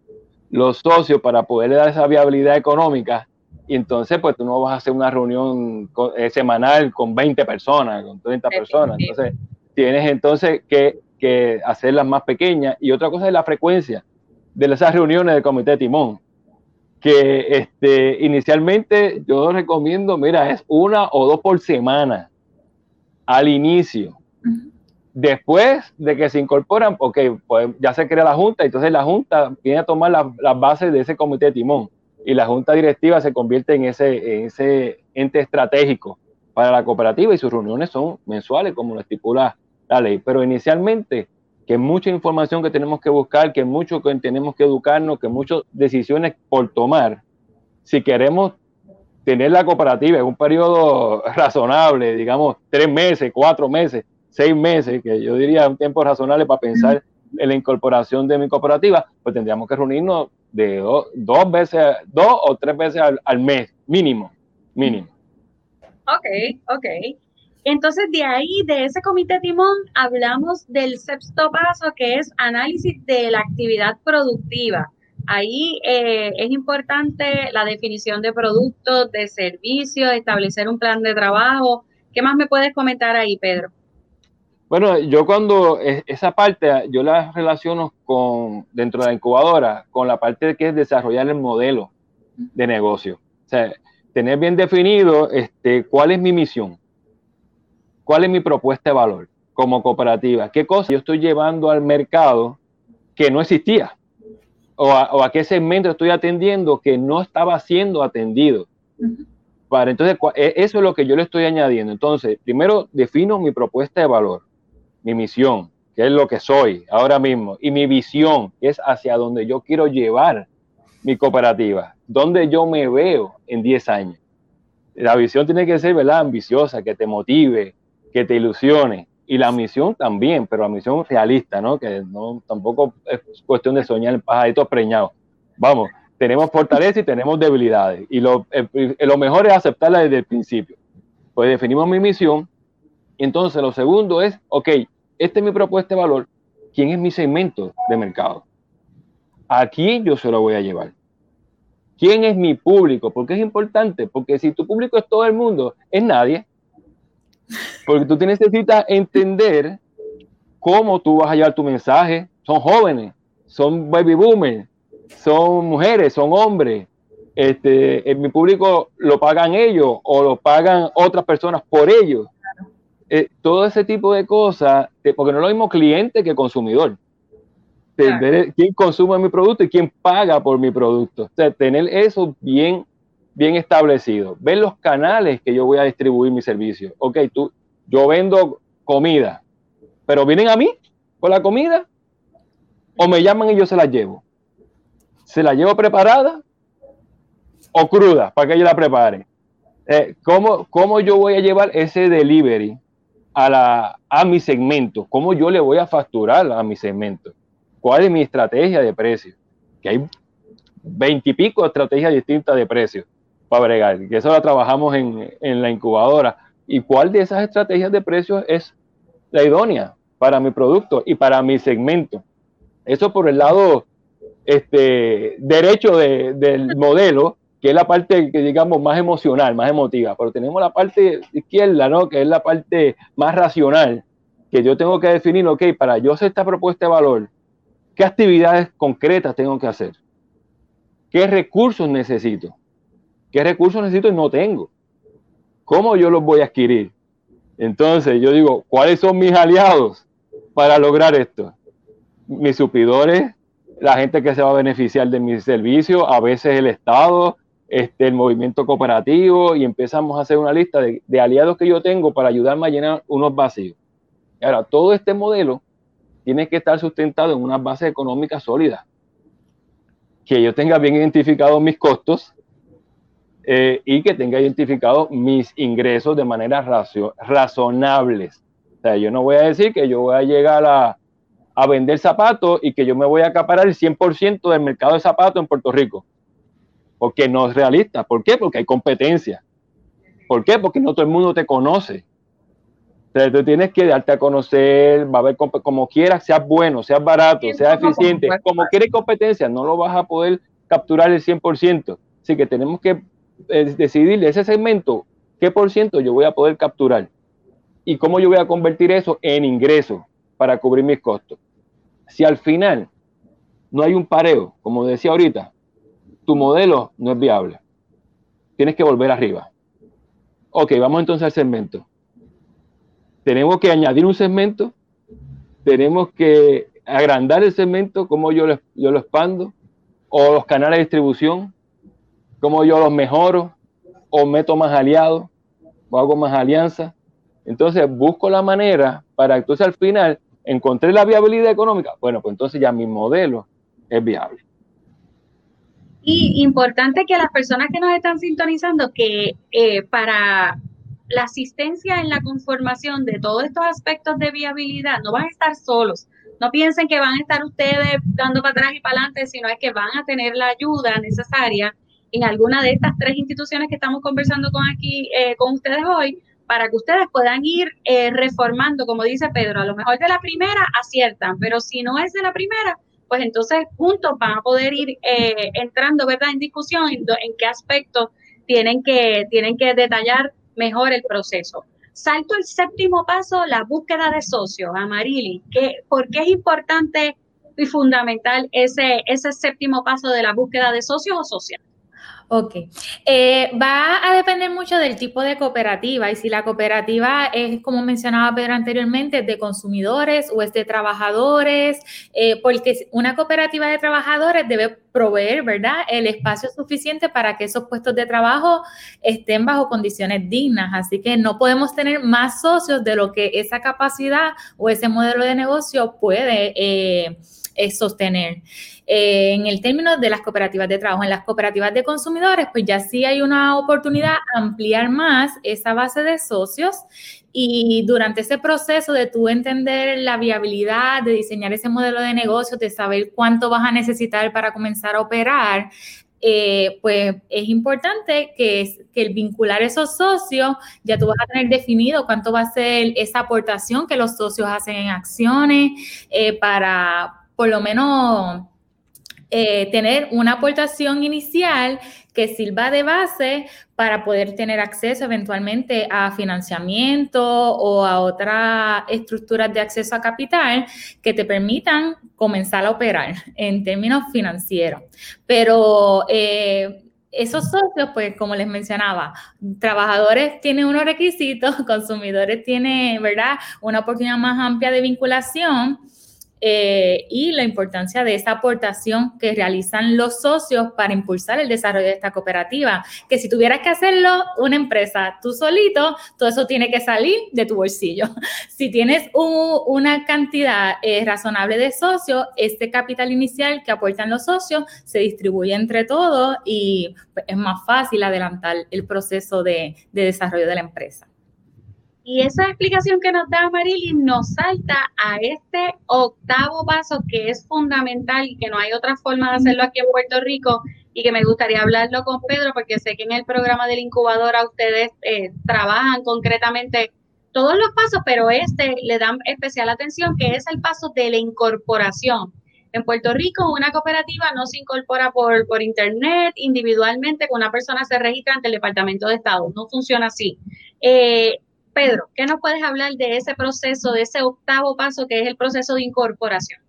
los socios para poder dar esa viabilidad económica. Y entonces, pues tú no vas a hacer una reunión eh, semanal con 20 personas, con 30 personas. Entonces, tienes entonces que, que hacerlas más pequeñas. Y otra cosa es la frecuencia de esas reuniones del comité de timón que este, inicialmente yo recomiendo, mira, es una o dos por semana al inicio. Después de que se incorporan, ok, pues ya se crea la junta, entonces la junta viene a tomar las bases de ese comité de timón y la junta directiva se convierte en ese, en ese ente estratégico para la cooperativa y sus reuniones son mensuales, como lo estipula la ley. Pero inicialmente que mucha información que tenemos que buscar, que mucho que tenemos que educarnos, que muchas decisiones por tomar. Si queremos tener la cooperativa en un periodo razonable, digamos tres meses, cuatro meses, seis meses, que yo diría un tiempo razonable para pensar en la incorporación de mi cooperativa, pues tendríamos que reunirnos de dos veces, dos o tres veces al, al mes, mínimo, mínimo. Ok, ok. Entonces, de ahí, de ese comité timón, hablamos del sexto paso, que es análisis de la actividad productiva. Ahí eh, es importante la definición de productos, de servicios, establecer un plan de trabajo. ¿Qué más me puedes comentar ahí, Pedro? Bueno, yo cuando esa parte, yo la relaciono con, dentro de la incubadora, con la parte que es desarrollar el modelo de negocio. O sea, tener bien definido este, cuál es mi misión, ¿Cuál es mi propuesta de valor como cooperativa? ¿Qué cosa yo estoy llevando al mercado que no existía? O a, qué segmento estoy atendiendo que no estaba siendo atendido. Para entonces, e, eso es lo que yo le estoy añadiendo. Entonces, primero defino mi propuesta de valor, mi misión, que es lo que soy ahora mismo, y mi visión, que es hacia donde yo quiero llevar mi cooperativa, donde yo me veo en 10 años. La visión tiene que ser, ¿verdad? Ambiciosa, que te motive, que te ilusione. Y la misión también, pero la misión realista, ¿no? Que no, tampoco es cuestión de soñar el pajarito preñado. Vamos, tenemos fortaleza y tenemos debilidades. Y lo, lo mejor es aceptarla desde el principio. Pues definimos mi misión. Y entonces lo segundo es, ok, esta es mi propuesta de valor. ¿Quién es mi segmento de mercado? ¿A quién yo se lo voy a llevar? ¿Quién es mi público? Porque es importante, porque si tu público es todo el mundo, es nadie. Porque tú necesitas entender cómo tú vas a llevar tu mensaje. Son jóvenes, son baby boomers, son mujeres, son hombres. Este, en mi público lo pagan ellos o lo pagan otras personas por ellos. Eh, todo ese tipo de cosas, porque no es lo mismo cliente que consumidor. quién consume mi producto y quién paga por mi producto. tener eso bien bien establecido. Ver los canales que yo voy a distribuir mi servicio. Ok, tú, yo vendo comida, pero vienen a mí por la comida o me llaman y yo se la llevo. ¿Se la llevo preparada o cruda para que yo la prepare? Eh, ¿cómo, ¿Cómo yo voy a llevar ese delivery a, la, a mi segmento? ¿Cómo yo le voy a facturar a mi segmento? ¿Cuál es mi estrategia de precio? Que hay veintipico estrategias distintas de precio para bregar, que eso la trabajamos en, en la incubadora. ¿Y cuál de esas estrategias de precios es la idónea para mi producto y para mi segmento? Eso por el lado este, derecho de, del modelo, que es la parte que digamos más emocional, más emotiva, pero tenemos la parte izquierda, ¿no? Que es la parte más racional, que yo tengo que definir, ok, para yo hacer esta propuesta de valor, ¿qué actividades concretas tengo que hacer? ¿Qué recursos necesito? ¿Qué recursos necesito y no tengo? ¿Cómo yo los voy a adquirir? Entonces yo digo, ¿cuáles son mis aliados para lograr esto? Mis supidores, la gente que se va a beneficiar de mi servicio, a veces el Estado, este, el movimiento cooperativo, y empezamos a hacer una lista de, de aliados que yo tengo para ayudarme a llenar unos vacíos. Ahora, todo este modelo tiene que estar sustentado en una base económica sólida. Que yo tenga bien identificados mis costos eh, y que tenga identificados mis ingresos de manera razonables. O sea, yo no voy a decir que yo voy a llegar a, a vender zapatos y que yo me voy a acaparar el 100% del mercado de zapatos en Puerto Rico. Porque no es realista. ¿Por qué? Porque hay competencia. ¿Por qué? Porque no todo el mundo te conoce. Entonces tú tienes que darte a conocer, va a ver como quieras, seas bueno, seas barato, seas eficiente, como quieres competencia, no lo vas a poder capturar el 100%. Así que tenemos que eh, decidir de ese segmento qué por ciento yo voy a poder capturar y cómo yo voy a convertir eso en ingreso para cubrir mis costos. Si al final no hay un pareo, como decía ahorita, tu modelo no es viable. Tienes que volver arriba. Ok, vamos entonces al segmento tenemos que añadir un segmento, tenemos que agrandar el segmento, como yo yo lo expando, o los canales de distribución, como yo los mejoro, o meto más aliados, o hago más alianzas. Entonces busco la manera para entonces al final encontré la viabilidad económica. Bueno, pues entonces ya mi modelo es viable. Y importante que las personas que nos están sintonizando, que eh, para la asistencia en la conformación de todos estos aspectos de viabilidad no van a estar solos. No piensen que van a estar ustedes dando para atrás y para adelante, sino es que van a tener la ayuda necesaria en alguna de estas tres instituciones que estamos conversando con aquí eh, con ustedes hoy para que ustedes puedan ir eh, reformando, como dice Pedro, a lo mejor de la primera aciertan, pero si no es de la primera, pues entonces juntos van a poder ir eh, entrando, ¿verdad?, en discusión en, en qué aspectos tienen que, tienen que detallar mejor el proceso. Salto el séptimo paso, la búsqueda de socios. Amarili, ¿qué, ¿por qué es importante y fundamental ese, ese séptimo paso de la búsqueda de socios o sociales? Ok. Eh, va a depender mucho del tipo de cooperativa y si la cooperativa es, como mencionaba Pedro anteriormente, de consumidores o es de trabajadores, eh, porque una cooperativa de trabajadores debe proveer, ¿verdad?, el espacio suficiente para que esos puestos de trabajo estén bajo condiciones dignas. Así que no podemos tener más socios de lo que esa capacidad o ese modelo de negocio puede eh, sostener. Eh, en el término de las cooperativas de trabajo. En las cooperativas de consumidores, pues ya sí hay una oportunidad ampliar más esa base de socios y durante ese proceso de tú entender la viabilidad, de diseñar ese modelo de negocio, de saber cuánto vas a necesitar para comenzar a operar, eh, pues es importante que, que, el vincular esos socios, ya tú vas a tener definido cuánto va a ser esa aportación que los socios hacen en acciones eh, para por lo menos eh, tener una aportación inicial que sirva de base para poder tener acceso eventualmente a financiamiento o a otras estructuras de acceso a capital que te permitan comenzar a operar en términos financieros. Pero eh, esos socios, pues como les mencionaba, trabajadores tienen unos requisitos, consumidores tienen, ¿verdad?, una oportunidad más amplia de vinculación eh, y la importancia de esa aportación que realizan los socios para impulsar el desarrollo de esta cooperativa. Que si tuvieras que hacerlo una empresa tú solito, todo eso tiene que salir de tu bolsillo. Si tienes una cantidad eh, razonable de socios, este capital inicial que aportan los socios se distribuye entre todos y pues, es más fácil adelantar el proceso de desarrollo de la empresa. Y esa explicación que nos da Marilyn nos salta a este octavo paso que es fundamental y que no hay otra forma de hacerlo aquí en Puerto Rico y que me gustaría hablarlo con Pedro porque sé que en el programa del incubador ustedes eh, trabajan concretamente todos los pasos, pero este le dan especial atención que es el paso de la incorporación. En Puerto Rico, una cooperativa no se incorpora por, por internet, individualmente, con una persona se registra ante el Departamento de Estado. No funciona así. Eh, Pedro, ¿qué nos puedes hablar de ese proceso, de ese octavo paso que es el proceso de incorporación?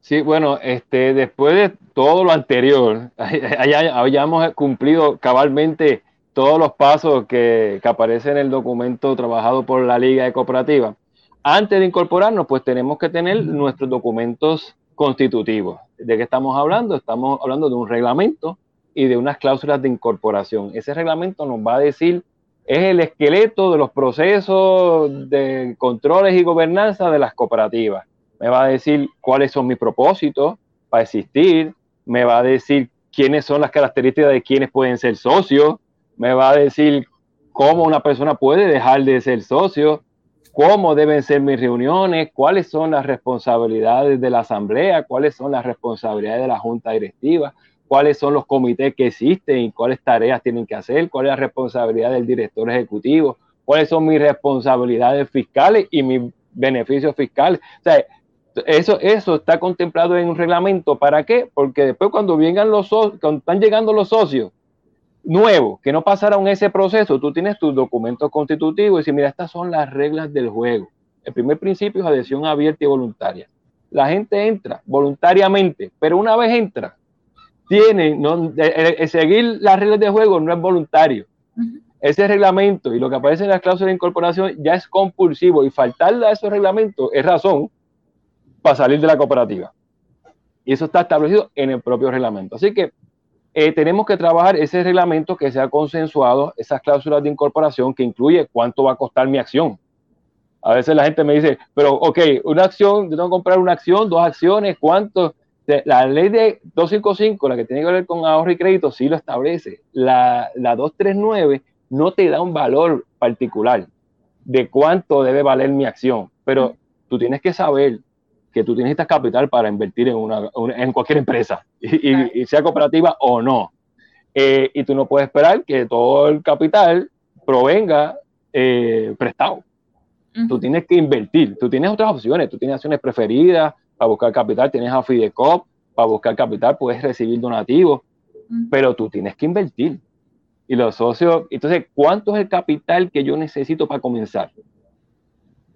Sí, bueno, este, después de todo lo anterior, hayamos cumplido cabalmente todos los pasos que, que aparecen en el documento trabajado por la Liga de Cooperativas. Antes de incorporarnos, pues tenemos que tener nuestros documentos constitutivos. ¿De qué estamos hablando? Estamos hablando de un reglamento y de unas cláusulas de incorporación. Ese reglamento nos va a decir, es el esqueleto de los procesos de controles y gobernanza de las cooperativas. Me va a decir cuáles son mis propósitos para existir, me va a decir quiénes son las características de quienes pueden ser socios, me va a decir cómo una persona puede dejar de ser socio, cómo deben ser mis reuniones, cuáles son las responsabilidades de la asamblea, cuáles son las responsabilidades de la junta directiva, cuáles son los comités que existen y cuáles tareas tienen que hacer, cuál es la responsabilidad del director ejecutivo, cuáles son mis responsabilidades fiscales y mis beneficios fiscales. O sea, eso, eso está contemplado en un reglamento. ¿Para qué? Porque después cuando vengan los cuando están llegando los socios, nuevo, que no pasaron ese proceso, tú tienes tus documentos constitutivos y dices, mira, estas son las reglas del juego. El primer principio es adhesión abierta y voluntaria. La gente entra voluntariamente, pero una vez entra, tiene, no, seguir las reglas del juego no es voluntario. Ese reglamento y lo que aparece en las cláusulas de incorporación ya es compulsivo y faltarle a esos reglamentos es razón para salir de la cooperativa. Y eso está establecido en el propio reglamento. Así que eh, tenemos que trabajar ese reglamento que sea consensuado, esas cláusulas de incorporación que incluye cuánto va a costar mi acción. A veces la gente me dice, pero ok, una acción, yo tengo que comprar una acción, dos acciones, ¿cuánto? La ley de 255, la que tiene que ver con ahorro y crédito, sí lo establece. La, la 239 no te da un valor particular de cuánto debe valer mi acción, pero tú tienes que saber que tú necesitas capital para invertir en, una, en cualquier empresa, y, sea cooperativa o no. Eh, y tú no puedes esperar que todo el capital provenga eh, prestado. Tú tienes que invertir, tú tienes otras opciones, tú tienes acciones preferidas para buscar capital, tienes a Fidecop, para buscar capital puedes recibir donativos, pero tú tienes que invertir. Y los socios, entonces, ¿cuánto es el capital que yo necesito para comenzar?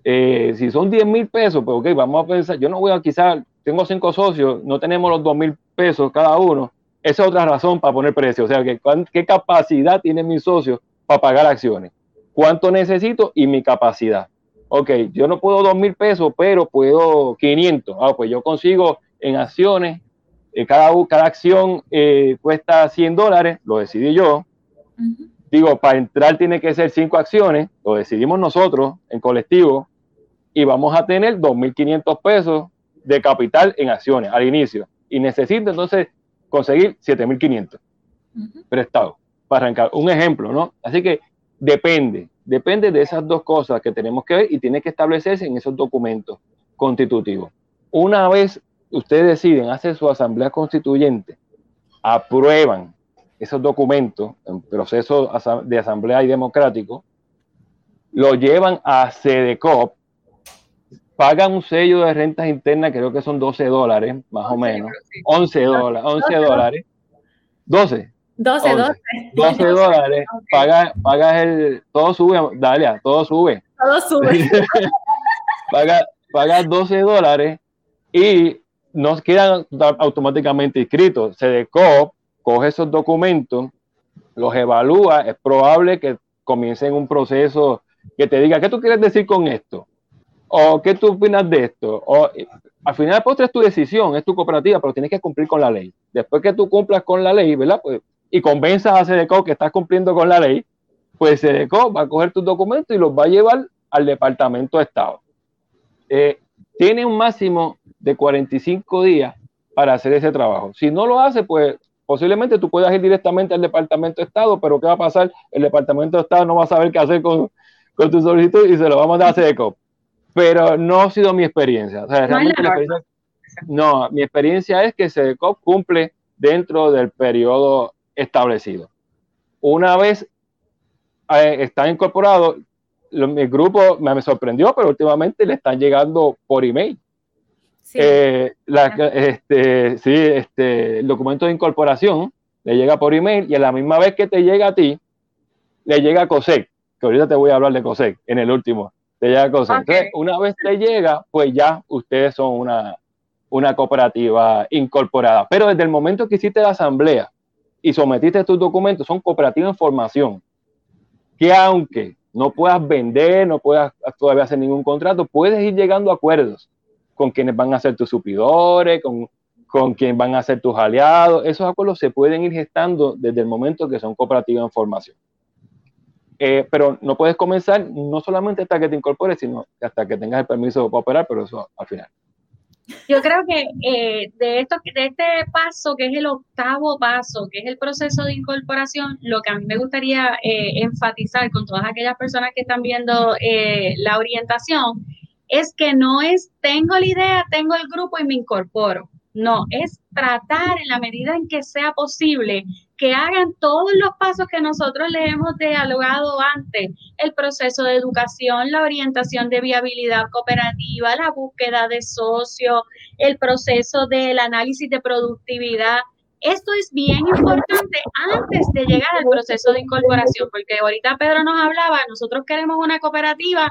Eh, si son 10 mil pesos, pues ok, vamos a pensar, yo no voy a quizás, tengo cinco socios, no tenemos los 2 mil pesos cada uno, esa es otra razón para poner precio, o sea, que, ¿qué capacidad tiene mi socio para pagar acciones? ¿Cuánto necesito y mi capacidad? Ok, yo no puedo 2 mil pesos, pero puedo 500. Ah, pues yo consigo en acciones, eh, cada, cada acción eh, cuesta 100 dólares, lo decidí yo. Digo, para entrar tiene que ser 5 acciones, lo decidimos nosotros en colectivo y vamos a tener 2.500 pesos de capital en acciones al inicio. Y necesito entonces conseguir 7.500 prestados para arrancar. Un ejemplo, ¿no? Así que depende, depende de esas dos cosas que tenemos que ver y tiene que establecerse en esos documentos constitutivos. Una vez ustedes deciden hacer su asamblea constituyente, aprueban esos documentos en proceso de asamblea y democrático, lo llevan a CEDECOP, pagan un sello de rentas internas, creo que son 12 dólares, más o menos. 11 dólares, 11 dólares. 12. 12, 12. 12 dólares. Pagas paga el. Todo sube, Dalia, todo sube. Todo sube. pagas paga 12 dólares y nos quedan automáticamente inscritos. SEDECOP coge esos documentos, los evalúa. Es probable que comiencen un proceso que te diga, ¿qué tú quieres decir con esto? ¿O qué tú opinas de esto? O, al final, postre es tu decisión, es tu cooperativa, pero tienes que cumplir con la ley. Después que tú cumplas con la ley, ¿verdad? Pues, y convenzas a CEDECO que estás cumpliendo con la ley, pues CEDECO va a coger tus documentos y los va a llevar al Departamento de Estado. Eh, tiene un máximo de 45 días para hacer ese trabajo. Si no lo hace, pues posiblemente tú puedas ir directamente al Departamento de Estado, pero ¿qué va a pasar? El Departamento de Estado no va a saber qué hacer con, con tu solicitud y se lo va a mandar a CEDECO pero no ha sido mi experiencia. no, mi experiencia es que SEDECOP cumple dentro del periodo establecido. Una vez eh, está incorporado, mi grupo me, sorprendió, pero últimamente le están llegando por email. Sí. Eh, este, sí, este, el documento de incorporación le llega por email y a la misma vez que te llega a ti, le llega a COSEC, que ahorita te voy a hablar de COSEC en el último, te llega a COSEC. Entonces, una vez te llega, pues ya ustedes son una, una cooperativa incorporada. Pero desde el momento que hiciste la asamblea y sometiste tus documentos, son cooperativas en formación, que aunque no puedas vender, no puedas todavía hacer ningún contrato, puedes ir llegando a acuerdos con quienes van a ser tus supidores, con, con quienes van a ser tus aliados. Esos acuerdos se pueden ir gestando desde el momento que son cooperativas en formación. Eh, pero no puedes comenzar no solamente hasta que te incorpores, sino hasta que tengas el permiso para operar, pero eso al final. Yo creo que eh, de, esto, de este paso, que es el octavo paso, que es el proceso de incorporación, lo que a mí me gustaría eh, enfatizar con todas aquellas personas que están viendo eh, la orientación, es que no es tengo la idea, tengo el grupo y me incorporo. No, es tratar en la medida en que sea posible que hagan todos los pasos que nosotros le hemos dialogado antes, el proceso de educación, la orientación de viabilidad cooperativa, la búsqueda de socios, el proceso del análisis de productividad. Esto es bien importante antes de llegar al proceso de incorporación, porque ahorita Pedro nos hablaba, nosotros queremos una cooperativa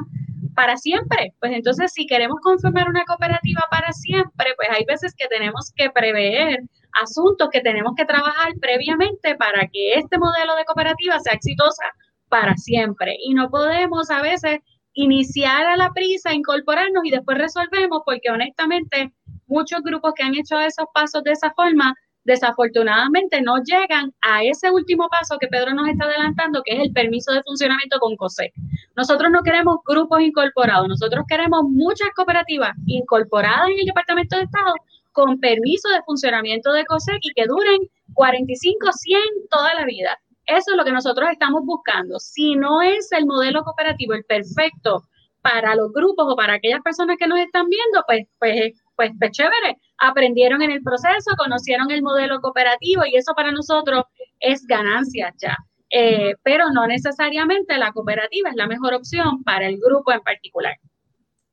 para siempre. Pues entonces, si queremos conformar una cooperativa para siempre, pues hay veces que tenemos que prever asuntos que tenemos que trabajar previamente para que este modelo de cooperativa sea exitosa para siempre. Y no podemos a veces iniciar a la prisa, incorporarnos y después resolvemos, porque honestamente muchos grupos que han hecho esos pasos de esa forma desafortunadamente no llegan a ese último paso que Pedro nos está adelantando, que es el permiso de funcionamiento con COSEC. Nosotros no queremos grupos incorporados, nosotros queremos muchas cooperativas incorporadas en el Departamento de Estado con permiso de funcionamiento de COSEC y que duren 45, 100 toda la vida. Eso es lo que nosotros estamos buscando. Si no es el modelo cooperativo el perfecto para los grupos o para aquellas personas que nos están viendo, pues, pues, pues, pues chévere aprendieron en el proceso, conocieron el modelo cooperativo y eso para nosotros es ganancia ya. Eh, pero no necesariamente la cooperativa es la mejor opción para el grupo en particular.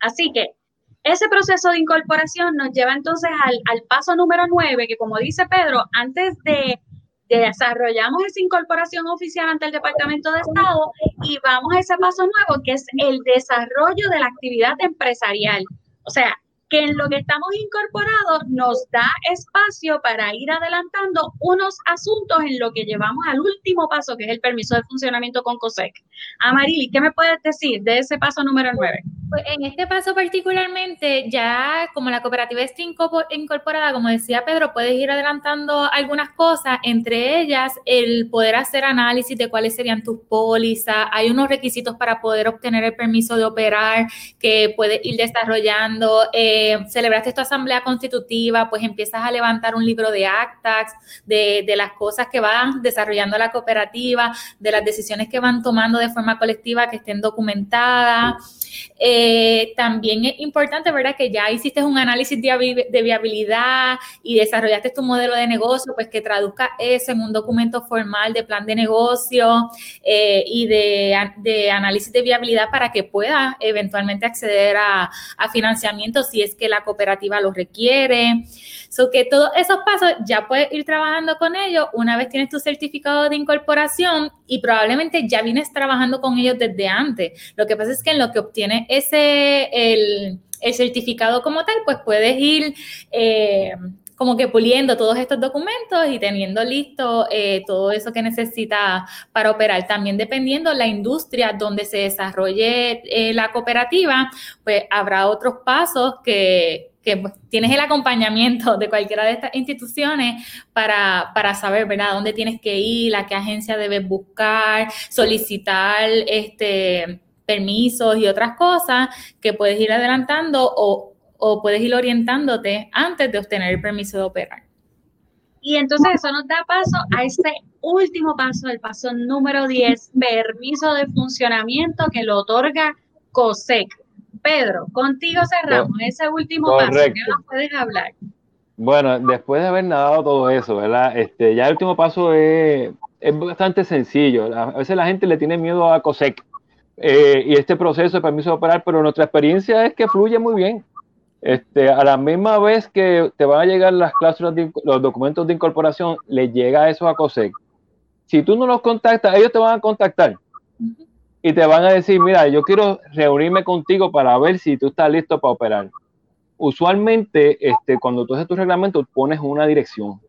Así que ese proceso de incorporación nos lleva entonces al, paso número nueve, que como dice Pedro, antes de, de desarrollamos esa incorporación oficial ante el Departamento de Estado y vamos a ese paso nuevo, que es el desarrollo de la actividad empresarial. O sea, que en lo que estamos incorporados nos da espacio para ir adelantando unos asuntos en lo que llevamos al último paso, que es el permiso de funcionamiento con COSEC. Amarili, ¿qué me puedes decir de ese paso número 9? Pues en este paso particularmente, ya como la cooperativa está incorporada, como decía Pedro, puedes ir adelantando algunas cosas, entre ellas el poder hacer análisis de cuáles serían tus pólizas, hay unos requisitos para poder obtener el permiso de operar que puedes ir desarrollando. Eh, celebraste tu asamblea constitutiva, pues empiezas a levantar un libro de actas, de, de, las cosas que van desarrollando la cooperativa, de las decisiones que van tomando de forma colectiva que estén documentadas. Eh, también es importante, ¿verdad? Que ya hiciste un análisis de, viabilidad y desarrollaste tu modelo de negocio, pues que traduzca eso en un documento formal de plan de negocio eh, y de, análisis de viabilidad para que pueda eventualmente acceder a, a financiamiento si es que la cooperativa lo requiere. So que todos esos pasos ya puedes ir trabajando con ellos una vez tienes tu certificado de incorporación y probablemente ya vienes trabajando con ellos desde antes. Lo que pasa es que en lo que obtienes ese, el, certificado como tal, pues puedes ir... Eh, como que puliendo todos estos documentos y teniendo listo eh, todo eso que necesita para operar. También dependiendo la industria donde se desarrolle eh, la cooperativa, pues habrá otros pasos que, que pues, tienes el acompañamiento de cualquiera de estas instituciones para, para, saber, ¿verdad?, dónde tienes que ir, a qué agencia debes buscar, solicitar este, permisos y otras cosas que puedes ir adelantando o, o puedes ir orientándote antes de obtener el permiso de operar. Y entonces eso nos da paso a este último paso, el paso número 10, permiso de funcionamiento que lo otorga COSEC. Pedro, contigo cerramos ese último paso. ¿Qué nos puedes hablar? Bueno, después de haber nadado todo eso, ¿verdad? Este, ya el último paso es, bastante sencillo. A veces la gente le tiene miedo a COSEC eh, y este proceso de permiso de operar, pero nuestra experiencia es que fluye muy bien. Este, a la misma vez que te van a llegar las cláusulas, los documentos de incorporación, le llega eso a COSEC. Si tú no los contactas, ellos te van a contactar y te van a decir, mira, yo quiero reunirme contigo para ver si tú estás listo para operar. Usualmente, este, cuando tú haces tu reglamento, pones una dirección.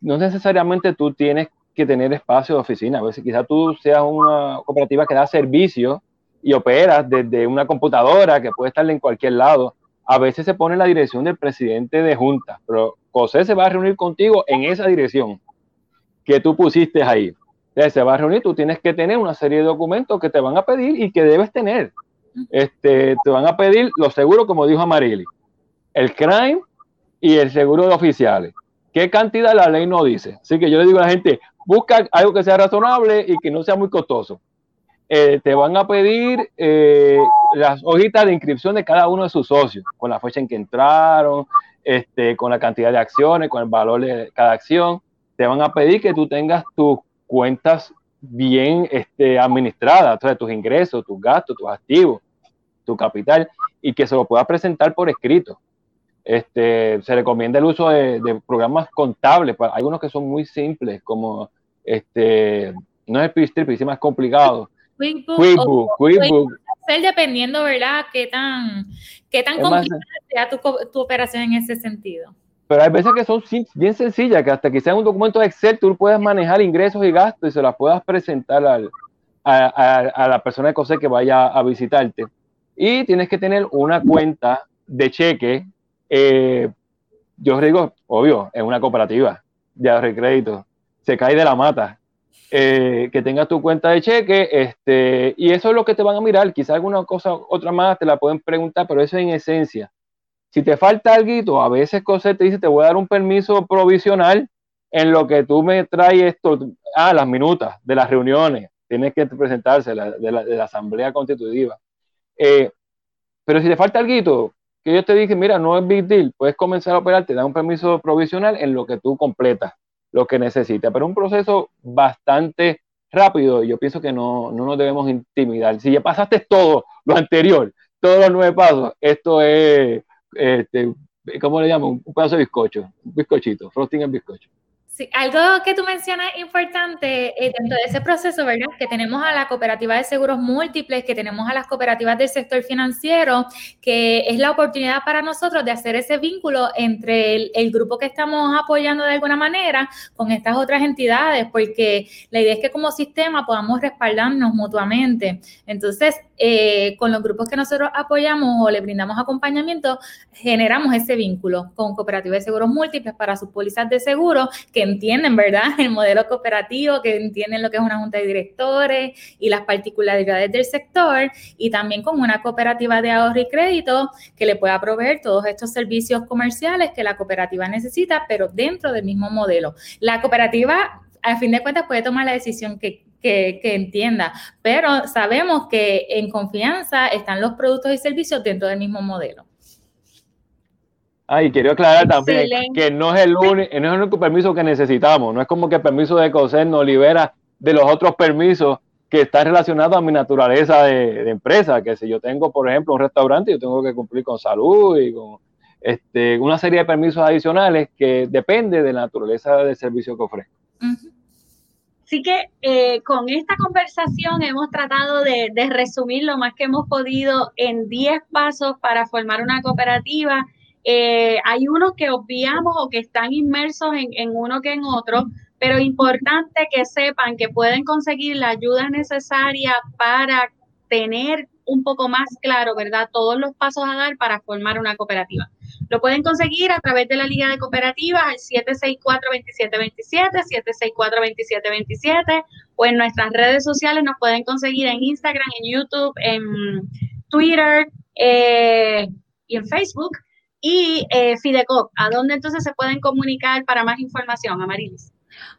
No necesariamente tú tienes que tener espacio de oficina. A veces quizás tú seas una cooperativa que da servicio y operas desde una computadora que puede estar en cualquier lado a veces se pone la dirección del presidente de junta, pero José se va a reunir contigo en esa dirección que tú pusiste ahí. Entonces, se va a reunir, tú tienes que tener una serie de documentos que te van a pedir y que debes tener. Este, te van a pedir los seguros, como dijo Amarili, el crime y el seguro de oficiales. ¿Qué cantidad la ley no dice? Así que yo le digo a la gente, busca algo que sea razonable y que no sea muy costoso. Eh, te van a pedir eh, las hojitas de inscripción de cada uno de sus socios, con la fecha en que entraron, este, con la cantidad de acciones, con el valor de cada acción. Te van a pedir que tú tengas tus cuentas bien este, administradas, tus ingresos, tus gastos, tus activos, tu capital, y que se lo puedas presentar por escrito. Este, se recomienda el uso de, programas contables, hay unos que son muy simples, como este, no es el pero sí más complicado, QuickBook, QuickBook, Ser dependiendo, ¿verdad? Qué tan, qué tan complicada sea tu, tu, operación en ese sentido. Pero hay veces que son bien sencillas, que hasta que sea un documento de Excel, tú puedes manejar ingresos y gastos y se las puedas presentar al, a, a, la persona de COSE que vaya a visitarte. Y tienes que tener una cuenta de cheque. Eh, yo digo, obvio, es una cooperativa de crédito. Se cae de la mata eh, que tengas tu cuenta de cheque, este, y eso es lo que te van a mirar. Quizá alguna cosa, otra más te la pueden preguntar, pero eso en esencia. Si te falta algo, a veces COSET te dice, te voy a dar un permiso provisional en lo que tú me traes esto, ah, las minutas de las reuniones, tienes que presentarse de, la, asamblea constitutiva. Eh, pero si te falta algo, que yo te dije, mira, no es big deal, puedes comenzar a operar, te da un permiso provisional en lo que tú completas lo que necesita. Pero un proceso bastante rápido y yo pienso que no, no nos debemos intimidar. Si ya pasaste todo lo anterior, todos los nueve pasos, esto es, este, ¿cómo le llamo? Un pedazo de bizcocho, un bizcochito, frosting en bizcocho. Sí, algo que tú mencionas importante eh, dentro de ese proceso, ¿verdad? Que tenemos a la cooperativa de seguros múltiples, que tenemos a las cooperativas del sector financiero, que es la oportunidad para nosotros de hacer ese vínculo entre el, grupo que estamos apoyando de alguna manera con estas otras entidades, porque la idea es que como sistema podamos respaldarnos mutuamente. Entonces, eh, con los grupos que nosotros apoyamos o le brindamos acompañamiento, generamos ese vínculo con cooperativas de seguros múltiples para sus pólizas de seguro que entienden, ¿verdad?, el modelo cooperativo, que entienden lo que es una junta de directores y las particularidades del sector, y también con una cooperativa de ahorro y crédito que le pueda proveer todos estos servicios comerciales que la cooperativa necesita, pero dentro del mismo modelo. La cooperativa, a fin de cuentas, puede tomar la decisión que, que, entienda, pero sabemos que en confianza están los productos y servicios dentro del mismo modelo. Ah, y quiero aclarar también que no es, el único, no es el único permiso que necesitamos. No es como que el permiso de COSER nos libera de los otros permisos que están relacionados a mi naturaleza de, empresa. Que si yo tengo, por ejemplo, un restaurante, yo tengo que cumplir con salud y con este, una serie de permisos adicionales que depende de la naturaleza del servicio que ofrezco. Así que eh, con esta conversación hemos tratado de, resumir lo más que hemos podido en 10 pasos para formar una cooperativa. Eh, hay unos que obviamos o que están inmersos en, uno que en otro, pero importante que sepan que pueden conseguir la ayuda necesaria para tener un poco más claro, ¿verdad? Todos los pasos a dar para formar una cooperativa. Lo pueden conseguir a través de la Liga de Cooperativas al 764-2727, 764-2727, o en nuestras redes sociales nos pueden conseguir en Instagram, en YouTube, en Twitter eh, y en Facebook y eh, Fidecop. ¿A dónde entonces se pueden comunicar para más información, Amarilis?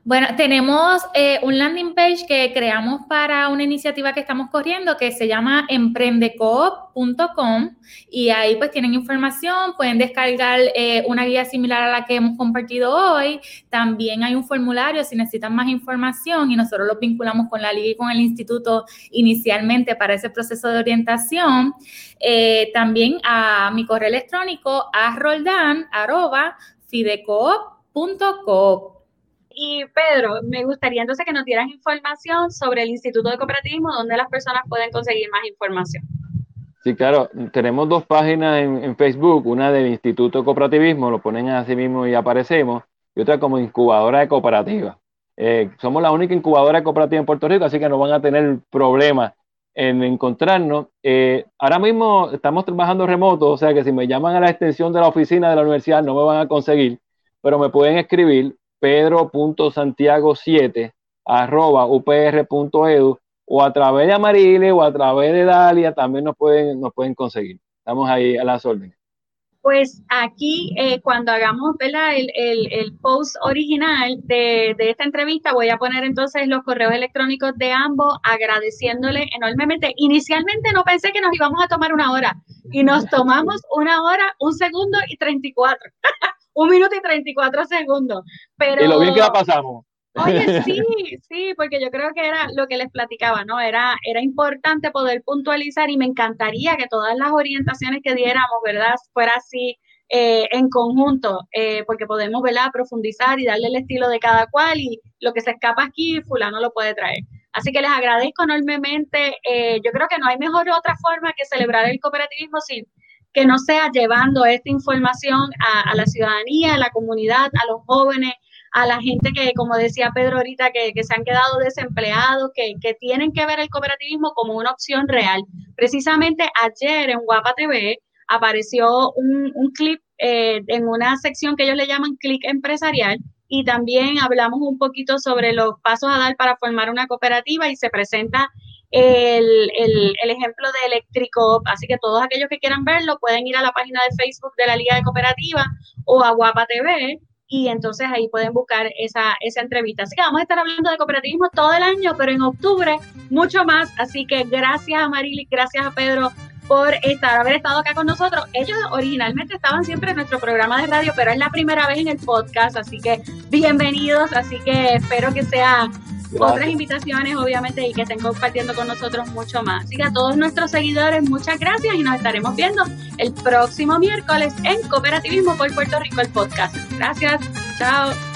Bueno, tenemos eh, un landing page que creamos para una iniciativa que estamos corriendo que se llama emprendecoop.com y ahí pues tienen información, pueden descargar eh, una guía similar a la que hemos compartido hoy. También hay un formulario si necesitan más información y nosotros lo vinculamos con la liga y con el instituto inicialmente para ese proceso de orientación. Eh, también a mi correo electrónico a roldan y Pedro, me gustaría entonces que nos dieras información sobre el Instituto de Cooperativismo, donde las personas pueden conseguir más información. Sí, claro, tenemos dos páginas en, Facebook, una del Instituto de Cooperativismo, lo ponen así mismo y aparecemos, y otra como incubadora de cooperativa. Eh, somos la única incubadora de cooperativa en Puerto Rico, así que no van a tener problemas en encontrarnos. Eh, ahora mismo estamos trabajando remoto, o sea que si me llaman a la extensión de la oficina de la universidad no me van a conseguir, pero me pueden escribir pedro.santiago7 arroba upr.edu o a través de Amarile o a través de Dalia también nos pueden, nos pueden conseguir. Estamos ahí a las órdenes. Pues aquí, eh, cuando hagamos El, el, post original de, de, esta entrevista, voy a poner entonces los correos electrónicos de ambos, agradeciéndole enormemente. Inicialmente no pensé que nos íbamos a tomar una hora y nos tomamos una hora, un segundo y 34. un minuto y 34 segundos. Pero, y lo bien que la pasamos. Oye, sí, sí, porque yo creo que era lo que les platicaba, ¿no? Era, era importante poder puntualizar y me encantaría que todas las orientaciones que diéramos, ¿verdad? Fuera así eh, en conjunto, eh, porque podemos, ¿verdad? Profundizar y darle el estilo de cada cual y lo que se escapa aquí, fulano lo puede traer. Así que les agradezco enormemente. Eh, yo creo que no hay mejor otra forma que celebrar el cooperativismo sin que no sea llevando esta información a, la ciudadanía, a la comunidad, a los jóvenes, a la gente que, como decía Pedro ahorita, que, se han quedado desempleados, que, tienen que ver el cooperativismo como una opción real. Precisamente ayer en Guapa TV apareció un, clip eh, en una sección que ellos le llaman clic empresarial y también hablamos un poquito sobre los pasos a dar para formar una cooperativa y se presenta el, el, ejemplo de Electrico. Así que todos aquellos que quieran verlo pueden ir a la página de Facebook de la Liga de Cooperativa o a Guapa TV y entonces ahí pueden buscar esa, esa entrevista. Así que vamos a estar hablando de cooperativismo todo el año, pero en octubre mucho más. Así que gracias a Marily, gracias a Pedro por estar, haber estado acá con nosotros. Ellos originalmente estaban siempre en nuestro programa de radio, pero es la primera vez en el podcast, así que bienvenidos, así que espero que sea otras invitaciones, obviamente, y que estén compartiendo con nosotros mucho más. Así que a todos nuestros seguidores, muchas gracias y nos estaremos viendo el próximo miércoles en Cooperativismo por Puerto Rico, el podcast. Gracias, chao.